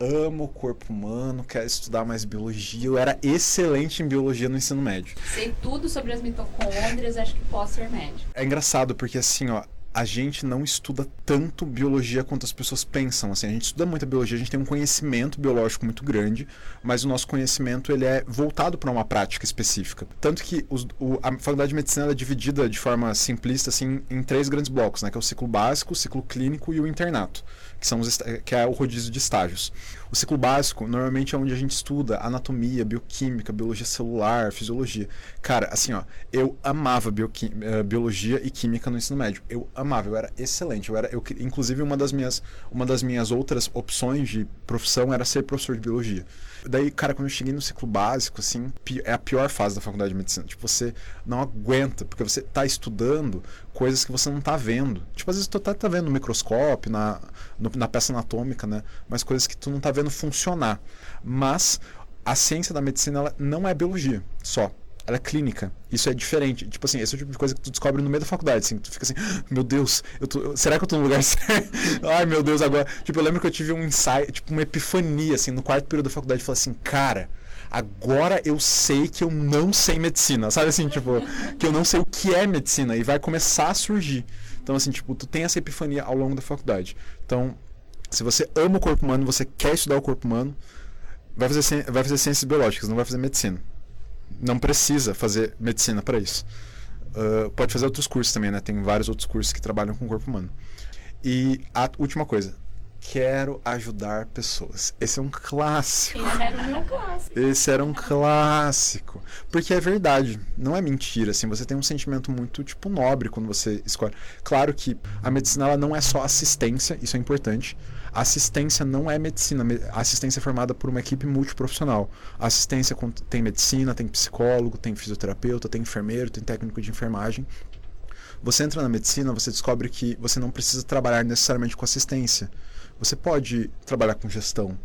amo o corpo humano, quero estudar mais biologia. Eu era excelente em biologia no ensino médio. Sei tudo sobre as mitocôndrias, acho que posso ser médico. É engraçado porque assim, ó, a gente não estuda tanto biologia quanto as pessoas pensam. Assim, a gente estuda muita biologia, a gente tem um conhecimento biológico muito grande, mas o nosso conhecimento ele é voltado para uma prática específica. Tanto que os- o- a faculdade de medicina ela é dividida de forma simplista assim em três grandes blocos, né, que é o ciclo básico, o ciclo clínico e o internato, que são os que é o rodízio de estágios. O ciclo básico normalmente é onde a gente estuda anatomia, bioquímica, biologia celular, fisiologia. Cara, assim, ó, eu amava eh, biologia e química no ensino médio. Eu amava, eu era excelente. Eu era, eu, inclusive, uma das minhas, uma das minhas outras opções de profissão era ser professor de biologia. Daí, cara, quando eu cheguei no ciclo básico, assim, é a pior fase da faculdade de medicina. Tipo, você não aguenta, porque você tá estudando coisas que você não tá vendo. Tipo, às vezes tu tá, tá vendo no microscópio, na, no- na peça anatômica, né? Mas coisas que tu não tá vendo funcionar. Mas a ciência da medicina ela não é biologia só. Ela é clínica. Isso é diferente. Tipo assim, esse é o tipo de coisa que tu descobre no meio da faculdade. Assim, tu fica assim, "Ah, meu Deus, eu tô, será que eu tô no lugar certo? Ai, meu Deus, agora. Tipo, eu lembro que eu tive um insight, tipo, uma epifania, assim, no quarto período da faculdade. Eu falei assim, cara, agora eu sei que eu não sei medicina. Sabe assim, tipo, que eu não sei o que é medicina. E vai começar a surgir. Então, assim, tipo, tu tem essa epifania ao longo da faculdade. Então, se você ama o corpo humano, você quer estudar o corpo humano, vai fazer, vai fazer ciências biológicas, não vai fazer medicina. Não precisa fazer medicina para isso. Ah, pode fazer outros cursos também, né? Tem vários outros cursos que trabalham com o corpo humano. E a última coisa, quero ajudar pessoas. Esse é um clássico. Esse era meu clássico. Esse era um clássico. Porque é verdade, não é mentira, assim, você tem um sentimento muito, tipo, nobre quando você escolhe. Claro que a medicina, ela não é só assistência, isso é importante. Assistência não é medicina, assistência é formada por uma equipe multiprofissional. Assistência tem medicina, tem psicólogo, tem fisioterapeuta, tem enfermeiro, tem técnico de enfermagem. Você entra na medicina, você descobre que você não precisa trabalhar necessariamente com assistência. Você pode trabalhar com gestão,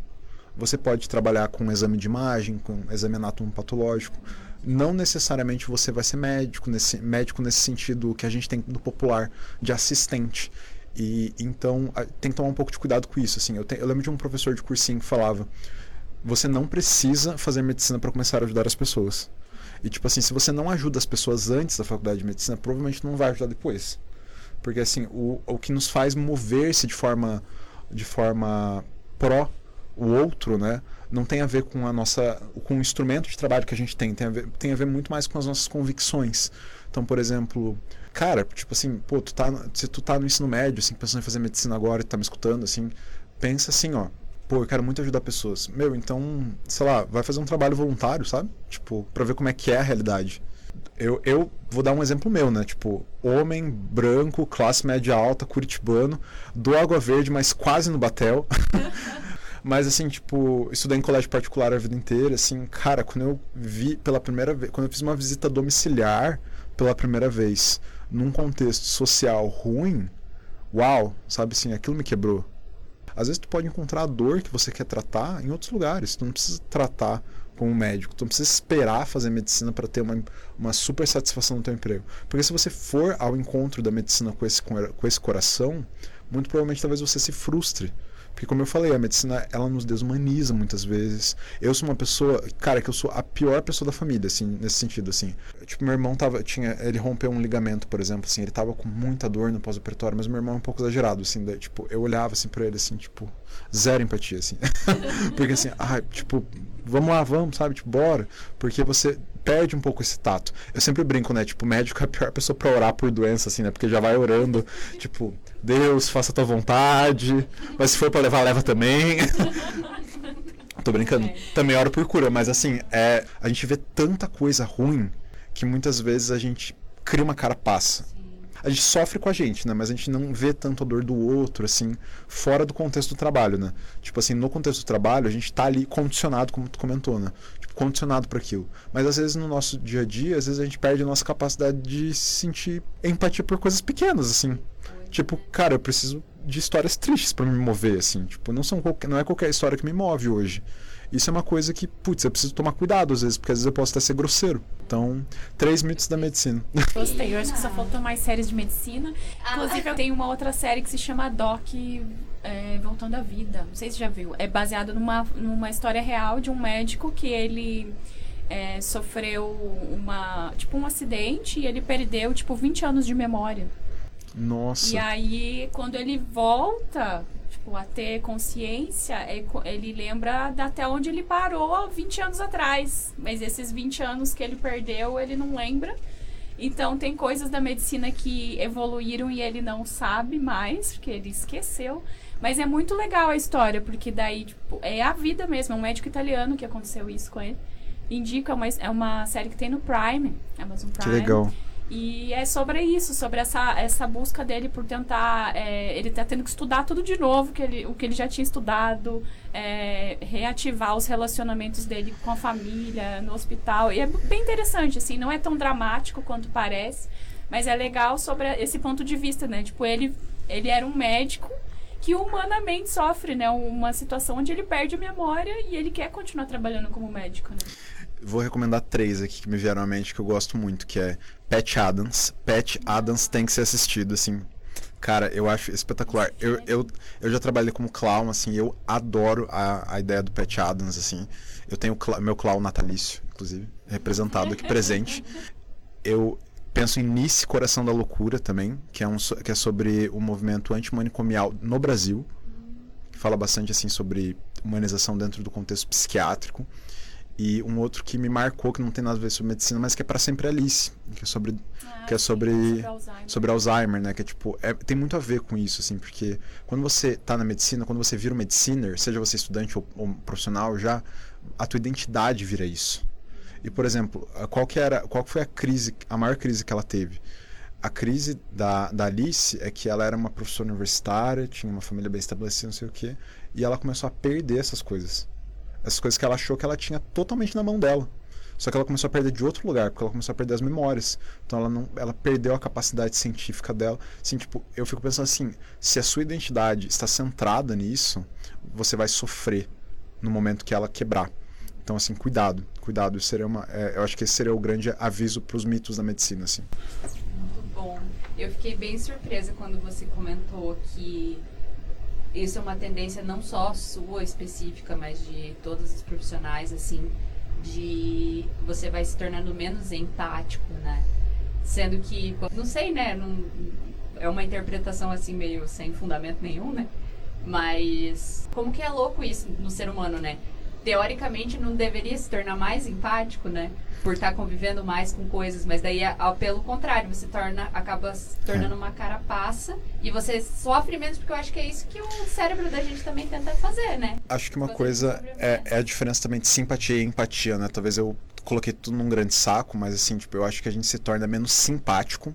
você pode trabalhar com exame de imagem, com exame anatomopatológico. Não necessariamente você vai ser médico nesse, médico nesse sentido que a gente tem no popular de assistente. E então tem que tomar um pouco de cuidado com isso. Assim, eu, te- eu lembro de um professor de cursinho que falava: você não precisa fazer medicina para começar a ajudar as pessoas. E tipo assim, se você não ajuda as pessoas antes da faculdade de medicina, provavelmente não vai ajudar depois. Porque assim, o, o que nos faz mover-se de forma de forma pró o outro, né? Não tem a ver com a nossa com o instrumento de trabalho que a gente tem, tem a ver, tem a ver muito mais com as nossas convicções. Então, por exemplo, cara, tipo assim, pô, tu tá, se tu tá no ensino médio, assim, pensando em fazer medicina agora e tá me escutando, assim, pensa assim, ó, pô, eu quero muito ajudar pessoas. Meu, então, sei lá, vai fazer um trabalho voluntário, sabe? Tipo, pra ver como é que é a realidade. Eu, eu vou dar um exemplo meu, né? Tipo, homem, branco, classe média alta, curitibano, do Água Verde, mas quase no Batel. mas assim, tipo, estudei em colégio particular a vida inteira, assim, cara, quando eu vi pela primeira vez, quando eu fiz uma visita domiciliar pela primeira vez, num contexto social ruim, uau, sabe assim, aquilo me quebrou. Às vezes tu pode encontrar a dor que você quer tratar em outros lugares, tu não precisa tratar com um médico, tu não precisa esperar fazer medicina para ter uma, uma super satisfação no teu emprego. Porque se você for ao encontro da medicina com esse, com esse coração, muito provavelmente talvez você se frustre. Porque como eu falei, a medicina ela nos desumaniza muitas vezes. Eu sou uma pessoa, cara, que eu sou a pior pessoa da família, assim, nesse sentido, assim. Tipo, meu irmão tava, tinha, ele rompeu um ligamento, por exemplo, assim, ele tava com muita dor no pós-operatório, mas meu irmão é um pouco exagerado, assim, daí, tipo, eu olhava assim para ele assim, tipo, zero empatia, assim. Porque assim, ah, tipo, vamos lá, vamos, sabe? Tipo, bora. Porque você perde um pouco esse tato. Eu sempre brinco, né? Tipo, médico é a pior pessoa pra orar por doença, assim, né? Porque já vai orando, tipo, Deus, faça a tua vontade. Mas se for pra levar, leva também. Tô brincando. É. Também oro por cura, mas assim, é, a gente vê tanta coisa ruim que muitas vezes a gente cria uma carapaça a gente sofre com a gente, né? Mas a gente não vê tanto a dor do outro, assim, fora do contexto do trabalho, né? Tipo assim, no contexto do trabalho, a gente tá ali condicionado, como tu comentou, né? Tipo, condicionado para aquilo. Mas às vezes no nosso dia a dia, às vezes a gente perde a nossa capacidade de sentir empatia por coisas pequenas, assim. Tipo, cara, eu preciso de histórias tristes para me mover, assim. Tipo, não, são qualquer, não é qualquer história que me move hoje. Isso é uma coisa que, putz, eu preciso tomar cuidado às vezes, porque às vezes eu posso até ser grosseiro. Então, três mitos da medicina. Gostei, eu acho que só faltou mais séries de medicina. Ah. Inclusive, eu tenho uma outra série que se chama Doc é, Voltando à Vida. Não sei se já viu. É baseado numa, numa história real de um médico que ele. É, sofreu uma tipo um acidente e ele perdeu tipo 20 anos de memória. Nossa. E aí quando ele volta tipo, a ter consciência, é ele lembra até onde ele parou 20 anos atrás. Mas esses 20 anos que ele perdeu, ele não lembra. Então, tem coisas da medicina que evoluíram e ele não sabe mais, porque ele esqueceu. Mas é muito legal a história, porque daí, tipo, é a vida mesmo. É um médico italiano que aconteceu isso com ele. Indica, é uma, é uma série que tem no Prime, Amazon Prime. Que legal. E é sobre isso, sobre essa, essa busca dele por tentar. É, ele tá tendo que estudar tudo de novo, que ele, o que ele já tinha estudado, é, reativar os relacionamentos dele com a família, no hospital. E é bem interessante, assim, não é tão dramático quanto parece, mas é legal sobre esse ponto de vista, né? Tipo, ele, ele era um médico que humanamente sofre, né? Uma situação onde ele perde a memória e ele quer continuar trabalhando como médico, né? Vou recomendar três aqui que me vieram à mente que eu gosto muito, que é Pat Adams. Pat Adams tem que ser assistido, assim. Cara, eu acho espetacular. Eu, eu, eu já trabalhei como clown, assim, eu adoro a, a ideia do Pat Adams, assim. Eu tenho meu clown natalício, inclusive, representado aqui presente. Eu penso em Nice, Coração da Loucura também, que é, um, que é sobre o movimento antimanicomial no Brasil. Que fala bastante, assim, sobre humanização dentro do contexto psiquiátrico. E um outro que me marcou, que não tem nada a ver sobre medicina, mas que é para sempre Alice, que é sobre ah, que é sobre sobre Alzheimer. sobre Alzheimer, né, que é tipo, é, tem muito a ver com isso assim, porque quando você tá na medicina, quando você vira um mediciner, seja você estudante ou, ou profissional já, a tua identidade vira isso. E por exemplo, qual que era, qual foi a crise, a maior crise que ela teve? A crise da, da Alice é que ela era uma professora universitária, tinha uma família bem estabelecida, não sei o quê, e ela começou a perder essas coisas essas coisas que ela achou que ela tinha totalmente na mão dela. Só que ela começou a perder de outro lugar, porque ela começou a perder as memórias. Então ela não, ela perdeu a capacidade científica dela. Assim, tipo, eu fico pensando assim, se a sua identidade está centrada nisso, você vai sofrer no momento que ela quebrar. Então assim, cuidado, cuidado. Isso seria uma, é, eu acho que esse seria o grande aviso para os mitos da medicina, assim. Muito bom. Eu fiquei bem surpresa quando você comentou que isso é uma tendência não só sua específica, mas de todos os profissionais, assim, de você vai se tornando menos empático, né? Sendo que, não sei, né? Não, é uma interpretação assim meio sem fundamento nenhum, né? Mas como que é louco isso no ser humano, né? Teoricamente não deveria se tornar mais empático, né? Por estar tá convivendo mais com coisas, mas daí, pelo contrário, você torna, acaba se tornando uma carapaça e você sofre menos, porque eu acho que é isso que o cérebro da gente também tenta fazer, né? Acho que uma coisa é, é, a diferença também de simpatia e empatia, né? Talvez eu coloquei tudo num grande saco, mas assim, tipo, eu acho que a gente se torna menos simpático,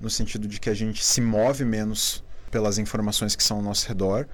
no sentido de que a gente se move menos pelas informações que são ao nosso redor,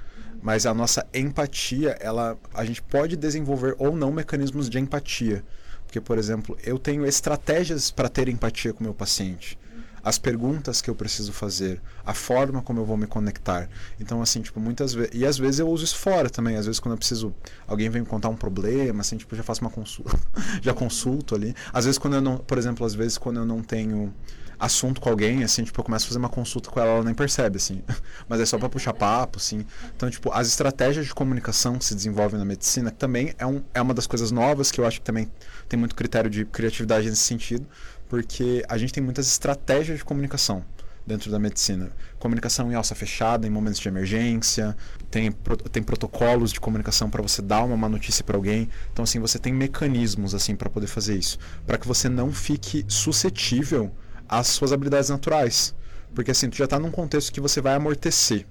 mas a nossa empatia, ela, a gente pode desenvolver ou não mecanismos de empatia. Porque, por exemplo, eu tenho estratégias para ter empatia com o meu paciente. As perguntas que eu preciso fazer, a forma como eu vou me conectar. Então, assim, tipo, muitas vezes. E às vezes eu uso isso fora também. Às vezes, quando eu preciso. Alguém vem me contar um problema, assim, tipo, já faço uma consulta. já consulto ali. Às vezes, quando eu não. Por exemplo, às vezes, quando eu não tenho assunto com alguém, assim, tipo, eu começo a fazer uma consulta com ela, ela nem percebe, assim. Mas é só para puxar papo, assim. Então, tipo, as estratégias de comunicação que se desenvolvem na medicina também é, um, é uma das coisas novas que eu acho que também tem muito critério de criatividade nesse sentido, porque a gente tem muitas estratégias de comunicação. dentro da medicina. Comunicação em alça fechada, em momentos de emergência, tem, tem protocolos de comunicação para você dar uma má notícia para alguém. Então, assim, você tem mecanismos assim para poder fazer isso, para que você não fique suscetível às suas habilidades naturais. Porque assim, tu já está num contexto que você vai amortecer.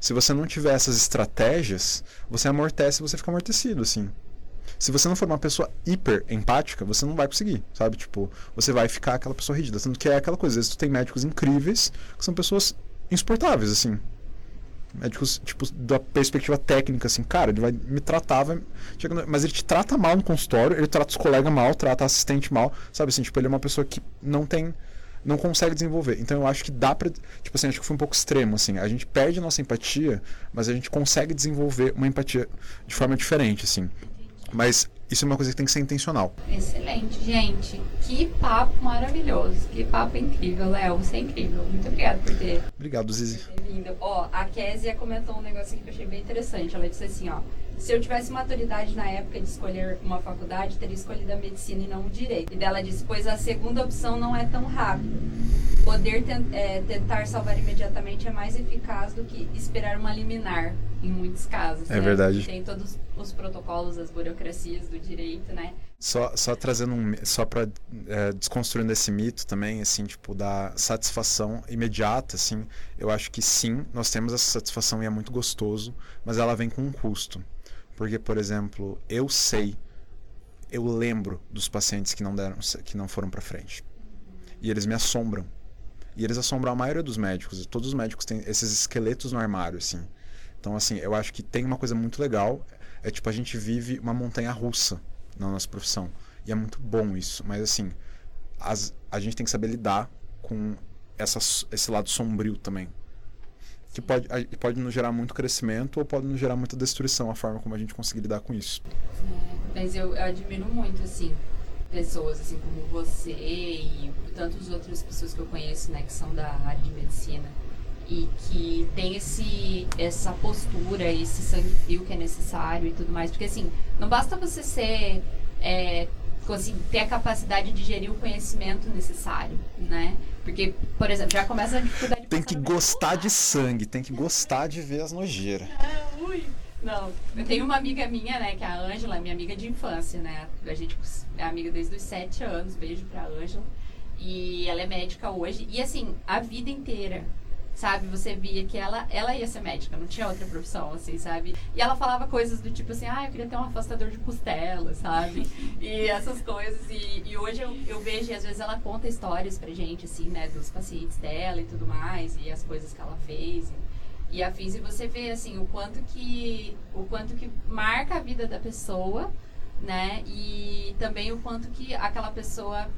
Se você não tiver essas estratégias, você amortece e você fica amortecido, assim. Se você não for uma pessoa hiper empática, você não vai conseguir, sabe? Tipo, você vai ficar aquela pessoa rígida. Tanto que é aquela coisa, às vezes tu tem médicos incríveis que são pessoas insuportáveis, assim. Médicos, tipo, da perspectiva técnica, assim, cara, ele vai me tratar, vai... mas ele te trata mal no consultório, ele trata os colegas mal, trata assistente mal, sabe assim, tipo, ele é uma pessoa que não tem não consegue desenvolver. Então eu acho que dá para, tipo assim, acho que foi um pouco extremo assim. A gente perde a nossa empatia, mas a gente consegue desenvolver uma empatia de forma diferente, assim. Mas isso é uma coisa que tem que ser intencional. Excelente, gente. Que papo maravilhoso. Que papo incrível, Léo. Você é incrível. Muito obrigada por ter. Obrigado, Zizi. Vindo. Ó, a Késia comentou um negócio aqui que eu achei bem interessante. Ela disse assim, ó. Se eu tivesse maturidade na época de escolher uma faculdade, teria escolhido a medicina e não o direito. E dela disse, pois a segunda opção não é tão rápida. Poder é, tentar salvar imediatamente é mais eficaz do que esperar uma liminar, em muitos casos. É né? verdade. Tem todos os protocolos, as burocracias do direito, né? Só, só trazendo um. Só para é, desconstruindo esse mito também, assim, tipo, da satisfação imediata, assim, eu acho que sim, nós temos essa satisfação e é muito gostoso, mas ela vem com um custo. Porque, por exemplo, eu sei, eu lembro dos pacientes que não deram, que não foram para frente. E eles me assombram. E eles assombram a maioria dos médicos. Todos os médicos têm esses esqueletos no armário, assim. Então, assim, eu acho que tem uma coisa muito legal. É tipo, a gente vive uma montanha russa na nossa profissão. E é muito bom isso. Mas, assim, as, a gente tem que saber lidar com essa, esse lado sombrio também que pode, pode nos gerar muito crescimento ou pode nos gerar muita destruição, a forma como a gente conseguir lidar com isso. É, mas eu, eu, admiro muito, assim, pessoas assim como você e tantas outras pessoas que eu conheço, né, que são da área de medicina e que tem esse essa postura, esse sangue frio que é necessário e tudo mais, porque assim, não basta você ser é, conseguir ter a capacidade de gerir o conhecimento necessário, né? Porque, por exemplo, já começa a dificuldade de Tem que gostar de sangue, tem que gostar de ver as nojeiras. É, ui. Não, eu tenho uma amiga minha, né, que é a Ângela, minha amiga de infância, né? A gente é amiga desde os sete anos, beijo pra Ângela. E ela é médica hoje. E assim, a vida inteira sabe? Você via que ela, ela ia ser médica, não tinha outra profissão, assim, sabe? E ela falava coisas do tipo assim, ah, eu queria ter um afastador de costela, sabe? E essas coisas. E, e hoje eu, eu vejo, e às vezes ela conta histórias pra gente, assim, né, dos pacientes dela e tudo mais, e as coisas que ela fez. E, e afins, e você vê, assim, o quanto que, o quanto que marca a vida da pessoa, né? E também o quanto que aquela pessoa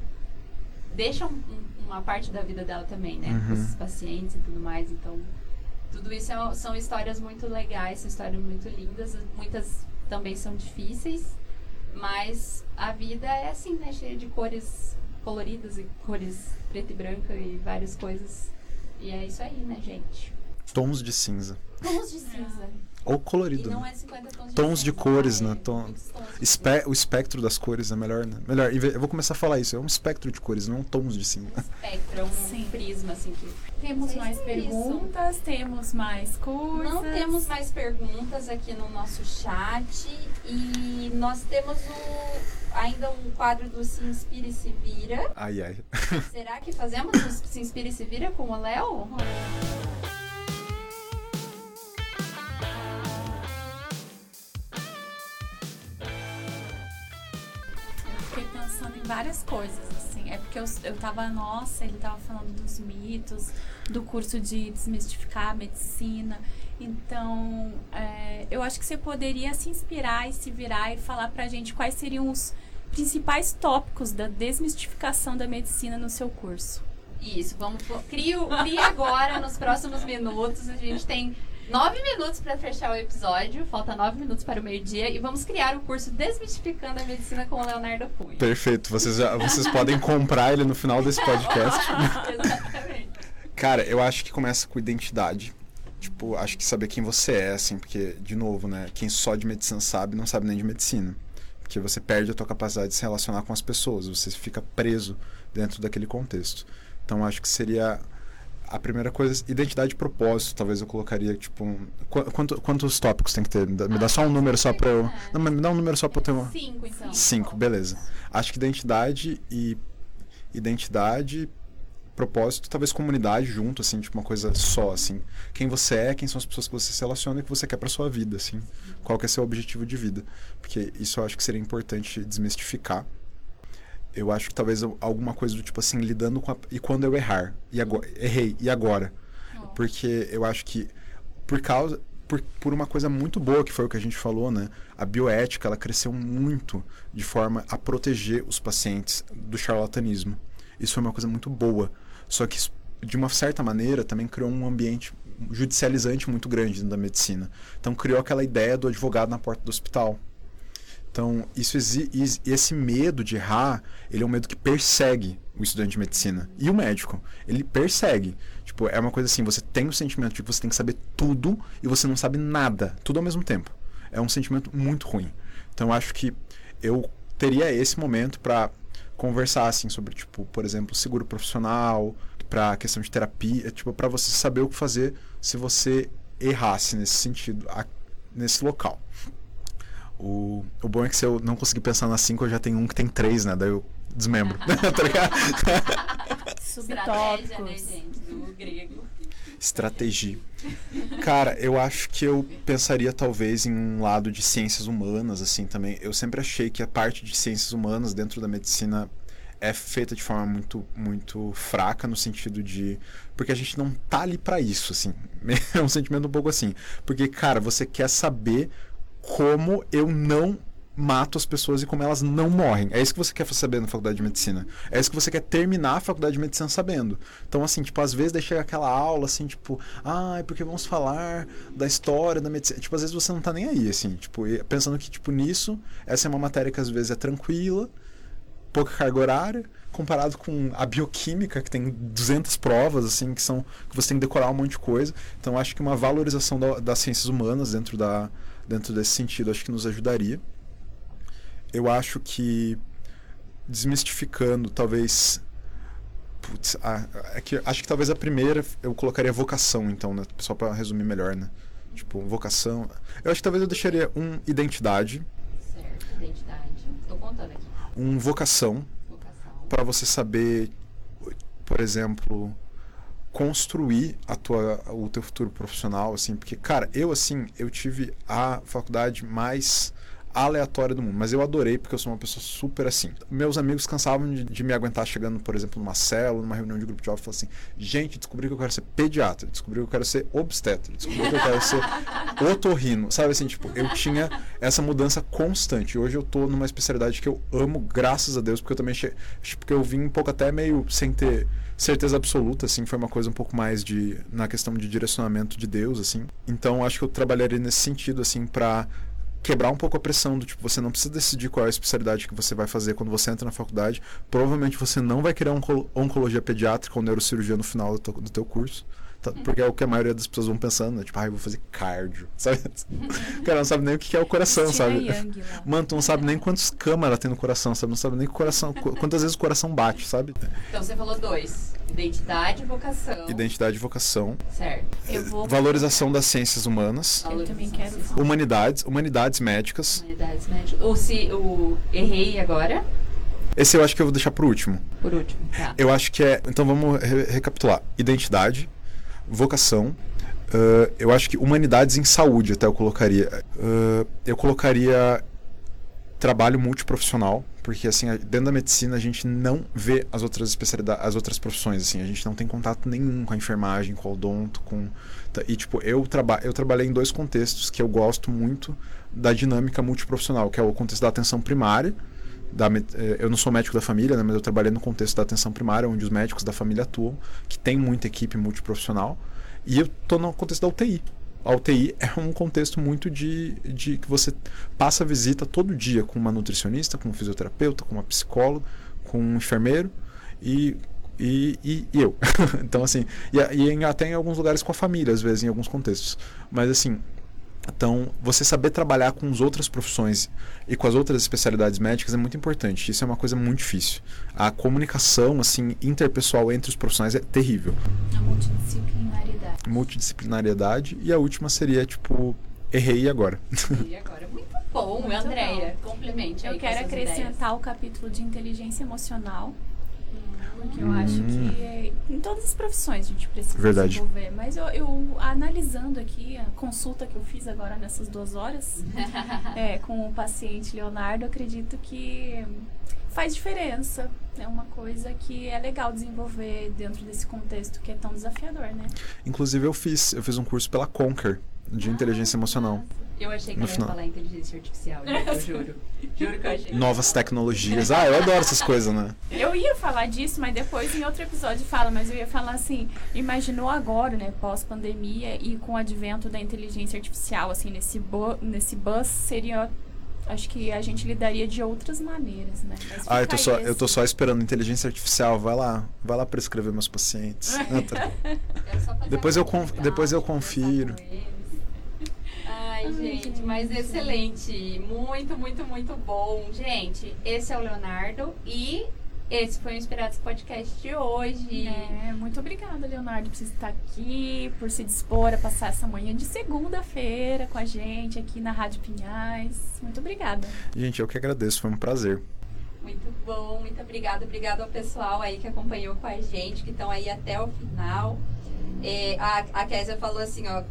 deixa um, uma parte da vida dela também, né? Uhum. Com esses pacientes e tudo mais. Então, tudo isso é, são histórias muito legais, são histórias muito lindas. Muitas também são difíceis, mas a vida é assim, né? Cheia de cores coloridas e cores preto e branco e várias coisas. E é isso aí, né, gente? Tons de cinza. Tons de cinza. Ou colorido. E não é 50 tons de, tons de cores, né? Tom... Espe... O espectro das cores é melhor, né? Melhor. Eu vou começar a falar isso. É um espectro de cores, não tons de cinza. Espectro, é um Sim. prisma, assim. Que... Temos mais perguntas, isso. temos mais coisas. Não temos mais perguntas aqui no nosso chat. E nós temos o, ainda um quadro do Se Inspire e Se Vira. Ai, ai. Será que fazemos o Se Inspire e Se Vira com o Léo? Várias coisas, assim. É porque eu, eu tava, nossa, ele tava falando dos mitos, do curso de desmistificar a medicina. Então, é, eu acho que você poderia se inspirar e se virar e falar pra gente quais seriam os principais tópicos da desmistificação da medicina no seu curso. Isso, vamos. Crio, crie agora, nos próximos minutos. A gente tem Nove minutos para fechar o episódio, falta nove minutos para o meio-dia e vamos criar o curso Desmistificando a Medicina com o Leonardo Cunha. Perfeito, vocês, já, vocês podem comprar ele no final desse podcast. Exatamente. Cara, eu acho que começa com identidade. Tipo, acho que saber quem você é, assim, porque, de novo, né? Quem só de medicina sabe, não sabe nem de medicina. Porque você perde a tua capacidade de se relacionar com as pessoas, você fica preso dentro daquele contexto. Então, acho que seria a primeira coisa, identidade e propósito, talvez eu colocaria, tipo, um, quanto, quantos tópicos tem que ter? Me dá só um número só pra eu. Não, mas me dá um número só pra eu ter uma. Cinco, então. Cinco, beleza. Acho que identidade e. Identidade, propósito, talvez comunidade junto, assim, tipo uma coisa só, assim. Quem você é, quem são as pessoas que você se relaciona e que você quer pra sua vida, assim. Qual que é seu objetivo de vida. Porque isso eu acho que seria importante desmistificar eu acho que talvez alguma coisa do tipo assim, lidando com a, e quando eu errar, e agora, errei, e agora? Porque eu acho que por causa por, por uma coisa muito boa que foi o que a gente falou, né? A bioética, ela cresceu muito de forma a proteger os pacientes do charlatanismo. Isso foi uma coisa muito boa. Só que de uma certa maneira também criou um ambiente judicializante muito grande dentro da medicina. Então criou aquela ideia do advogado na porta do hospital então, isso esse medo de errar, ele é um medo que persegue o estudante de medicina e o médico. Ele persegue. Tipo, é uma coisa assim, você tem o sentimento de que você tem que saber tudo e você não sabe nada, tudo ao mesmo tempo. É um sentimento muito ruim. Então, acho que eu teria esse momento para conversar assim sobre, tipo, por exemplo, seguro profissional, para questão de terapia, tipo, para você saber o que fazer se você errasse nesse sentido, nesse local. O, o bom é que se eu não conseguir pensar nas cinco, eu já tenho um que tem três, né? Daí eu desmembro. tá ligado? Estratégia, né, gente? Do grego. Estratégia. Cara, eu acho que eu pensaria talvez em um lado de ciências humanas, assim, também. Eu sempre achei que a parte de ciências humanas dentro da medicina é feita de forma muito muito fraca no sentido de porque a gente não tá ali para isso assim é um sentimento um pouco assim porque cara você quer saber como eu não mato as pessoas e como elas não morrem. É isso que você quer saber na faculdade de medicina. É isso que você quer terminar a faculdade de medicina sabendo. Então, assim, tipo, às vezes chega aquela aula, assim, tipo, ah, é porque vamos falar da história da medicina. Tipo, às vezes você não tá nem aí, assim, tipo, pensando que, tipo, nisso, essa é uma matéria que às vezes é tranquila, pouca carga horária, comparado com a bioquímica, que tem 200 provas, assim, que são que você tem que decorar um monte de coisa. Então, acho que uma valorização da, das ciências humanas dentro da dentro desse sentido, acho que nos ajudaria. Eu acho que desmistificando, talvez. Putz, ah, é que, acho que talvez a primeira eu colocaria vocação, então, né? Só para resumir melhor, né? Tipo, vocação. Eu acho que talvez eu deixaria um identidade. Certo, identidade. Tô contando aqui. Um vocação. Vocação. Para você saber, por exemplo, construir a tua, o teu futuro profissional, assim, porque, cara, eu, assim, eu tive a faculdade mais aleatória do mundo, mas eu adorei porque eu sou uma pessoa super assim. Meus amigos cansavam de, de me aguentar chegando, por exemplo, numa célula, numa reunião de grupo de e falavam assim: gente, descobri que eu quero ser pediatra, descobri que eu quero ser obstetra, descobri que eu quero ser otorrino, sabe assim, tipo, eu tinha essa mudança constante. Hoje eu tô numa especialidade que eu amo, graças a Deus, porque eu também, porque eu vim um pouco até meio sem ter certeza absoluta, assim, foi uma coisa um pouco mais de na questão de direcionamento de Deus, assim. Então acho que eu trabalharia nesse sentido, assim, para quebrar um pouco a pressão do tipo, você não precisa decidir qual é a especialidade que você vai fazer quando você entra na faculdade. Provavelmente você não vai querer oncologia pediátrica ou neurocirurgia no final do do teu curso. Tá, porque é o que a maioria das pessoas vão pensando, né? Tipo, ah, eu vou fazer cardio, sabe? O cara não sabe nem o que é o coração, sabe? Mano, tu não sabe nem quantos câmaras tem no coração, sabe? Não sabe nem o coração, quantas vezes o coração bate, sabe? Então você falou dois. Identidade e vocação. Identidade e vocação. Certo. Vou... Valorização das ciências humanas. Eu também quero. Humanidades, humanidades médicas. Humanidades médicas. O, se, o errei agora? Esse eu acho que eu vou deixar por último. Por último, tá. Eu acho que é. Então vamos re recapitular: identidade, vocação. Uh, eu acho que humanidades em saúde até eu colocaria. Uh, eu colocaria trabalho multiprofissional, porque assim, dentro da medicina a gente não vê as outras especialidades, as outras profissões, assim, a gente não tem contato nenhum com a enfermagem, com o odonto, com e tipo, eu traba eu trabalhei em dois contextos que eu gosto muito da dinâmica multiprofissional, que é o contexto da atenção primária, da, eh, eu não sou médico da família, né, mas eu trabalhei no contexto da atenção primária, onde os médicos da família atuam, que tem muita equipe multiprofissional, e eu estou no contexto da UTI, a UTI é um contexto muito de, de que você passa visita todo dia com uma nutricionista, com um fisioterapeuta, com uma psicóloga, com um enfermeiro e, e, e, e eu. então, assim, e, e até em alguns lugares com a família, às vezes, em alguns contextos. Mas, assim, Então, você saber trabalhar com as outras profissões e com as outras especialidades médicas é muito importante. Isso é uma coisa muito difícil. A comunicação, assim, interpessoal entre os profissionais é terrível. A multidisciplinaridade. Multidisciplinariedade. E a última seria, tipo, errei e agora. E agora, muito bom, Andréia. Complemente aí Eu com quero essas acrescentar ideias. o capítulo de inteligência emocional, porque eu Hum. acho que é- em todas as profissões a gente precisa Verdade. desenvolver. Mas eu, eu, analisando aqui a consulta que eu fiz agora nessas duas horas é, com o paciente Leonardo, eu acredito que faz diferença. É uma coisa que é legal desenvolver dentro desse contexto que é tão desafiador, né? Inclusive, eu fiz, eu fiz um curso pela Conquer de inteligência emocional. Eu achei que No ela ia final. falar inteligência artificial, eu juro. Juro que eu achei. Novas tecnologias. Ah, eu adoro essas coisas, né? Eu ia falar disso, mas depois em outro episódio fala, mas eu ia falar assim, imaginou agora, né, pós-pandemia e com o advento da inteligência artificial, assim, nesse, bu nesse bus seria. Acho que a gente lidaria de outras maneiras, né? Ah, eu tô só, esse- eu tô só esperando inteligência artificial. Vai lá, vai lá prescrever meus pacientes. Ah, tá. Fazer Depois eu depois eu conversar confiro. Ai, gente, mas excelente. Muito, muito, muito bom. Gente, esse é o Leonardo e esse foi o Inspirados Podcast de hoje. É, muito obrigada, Leonardo, por você estar aqui, por se dispor a passar essa manhã de segunda-feira com a gente aqui na Rádio Pinhais. Muito obrigada. Gente, eu que agradeço, foi um prazer. Muito bom, muito obrigada. Obrigado ao pessoal aí que acompanhou com a gente, que estão aí até o final. É, a, a Késia falou assim, ó,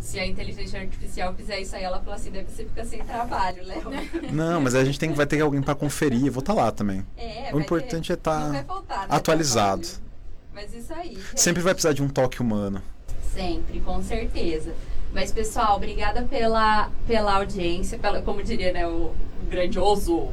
se a inteligência artificial fizer isso aí, ela falou assim, deve você ficar sem trabalho, Léo. Não, mas a gente tem, vai ter alguém pra conferir. Eu vou estar lá também. É, O importante ter, é estar faltar, né, atualizado. trabalho. Mas isso aí. gente. Sempre vai precisar de um toque humano. Sempre, com certeza. Mas, pessoal, obrigada pela, pela audiência, pela, como diria, né, o grandioso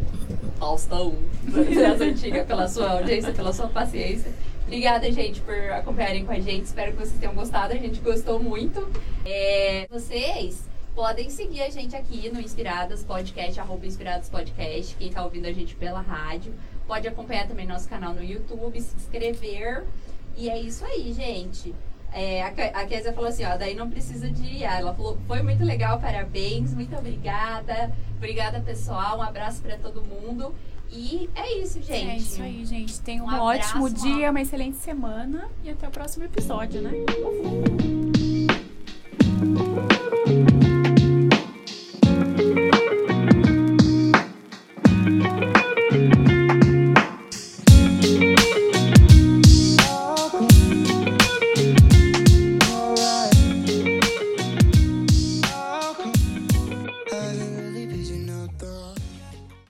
Faustão das antigas, pela sua audiência, pela sua paciência. Obrigada, gente, por acompanharem com a gente. Espero que vocês tenham gostado. A gente gostou muito. É, vocês podem seguir a gente aqui no Inspiradas Podcast, arroba Inspiradas Podcast, quem tá ouvindo a gente pela rádio. Pode acompanhar também nosso canal no YouTube, se inscrever. E é isso aí, gente. É, a, Kézia falou assim, ó, daí não precisa de IA. Ela falou, foi muito legal, parabéns, muito obrigada. Obrigada, pessoal. Um abraço pra todo mundo. E é isso, gente. É isso aí, gente. Tenha um, Um abraço, ótimo dia, uma excelente semana e até o próximo episódio, né?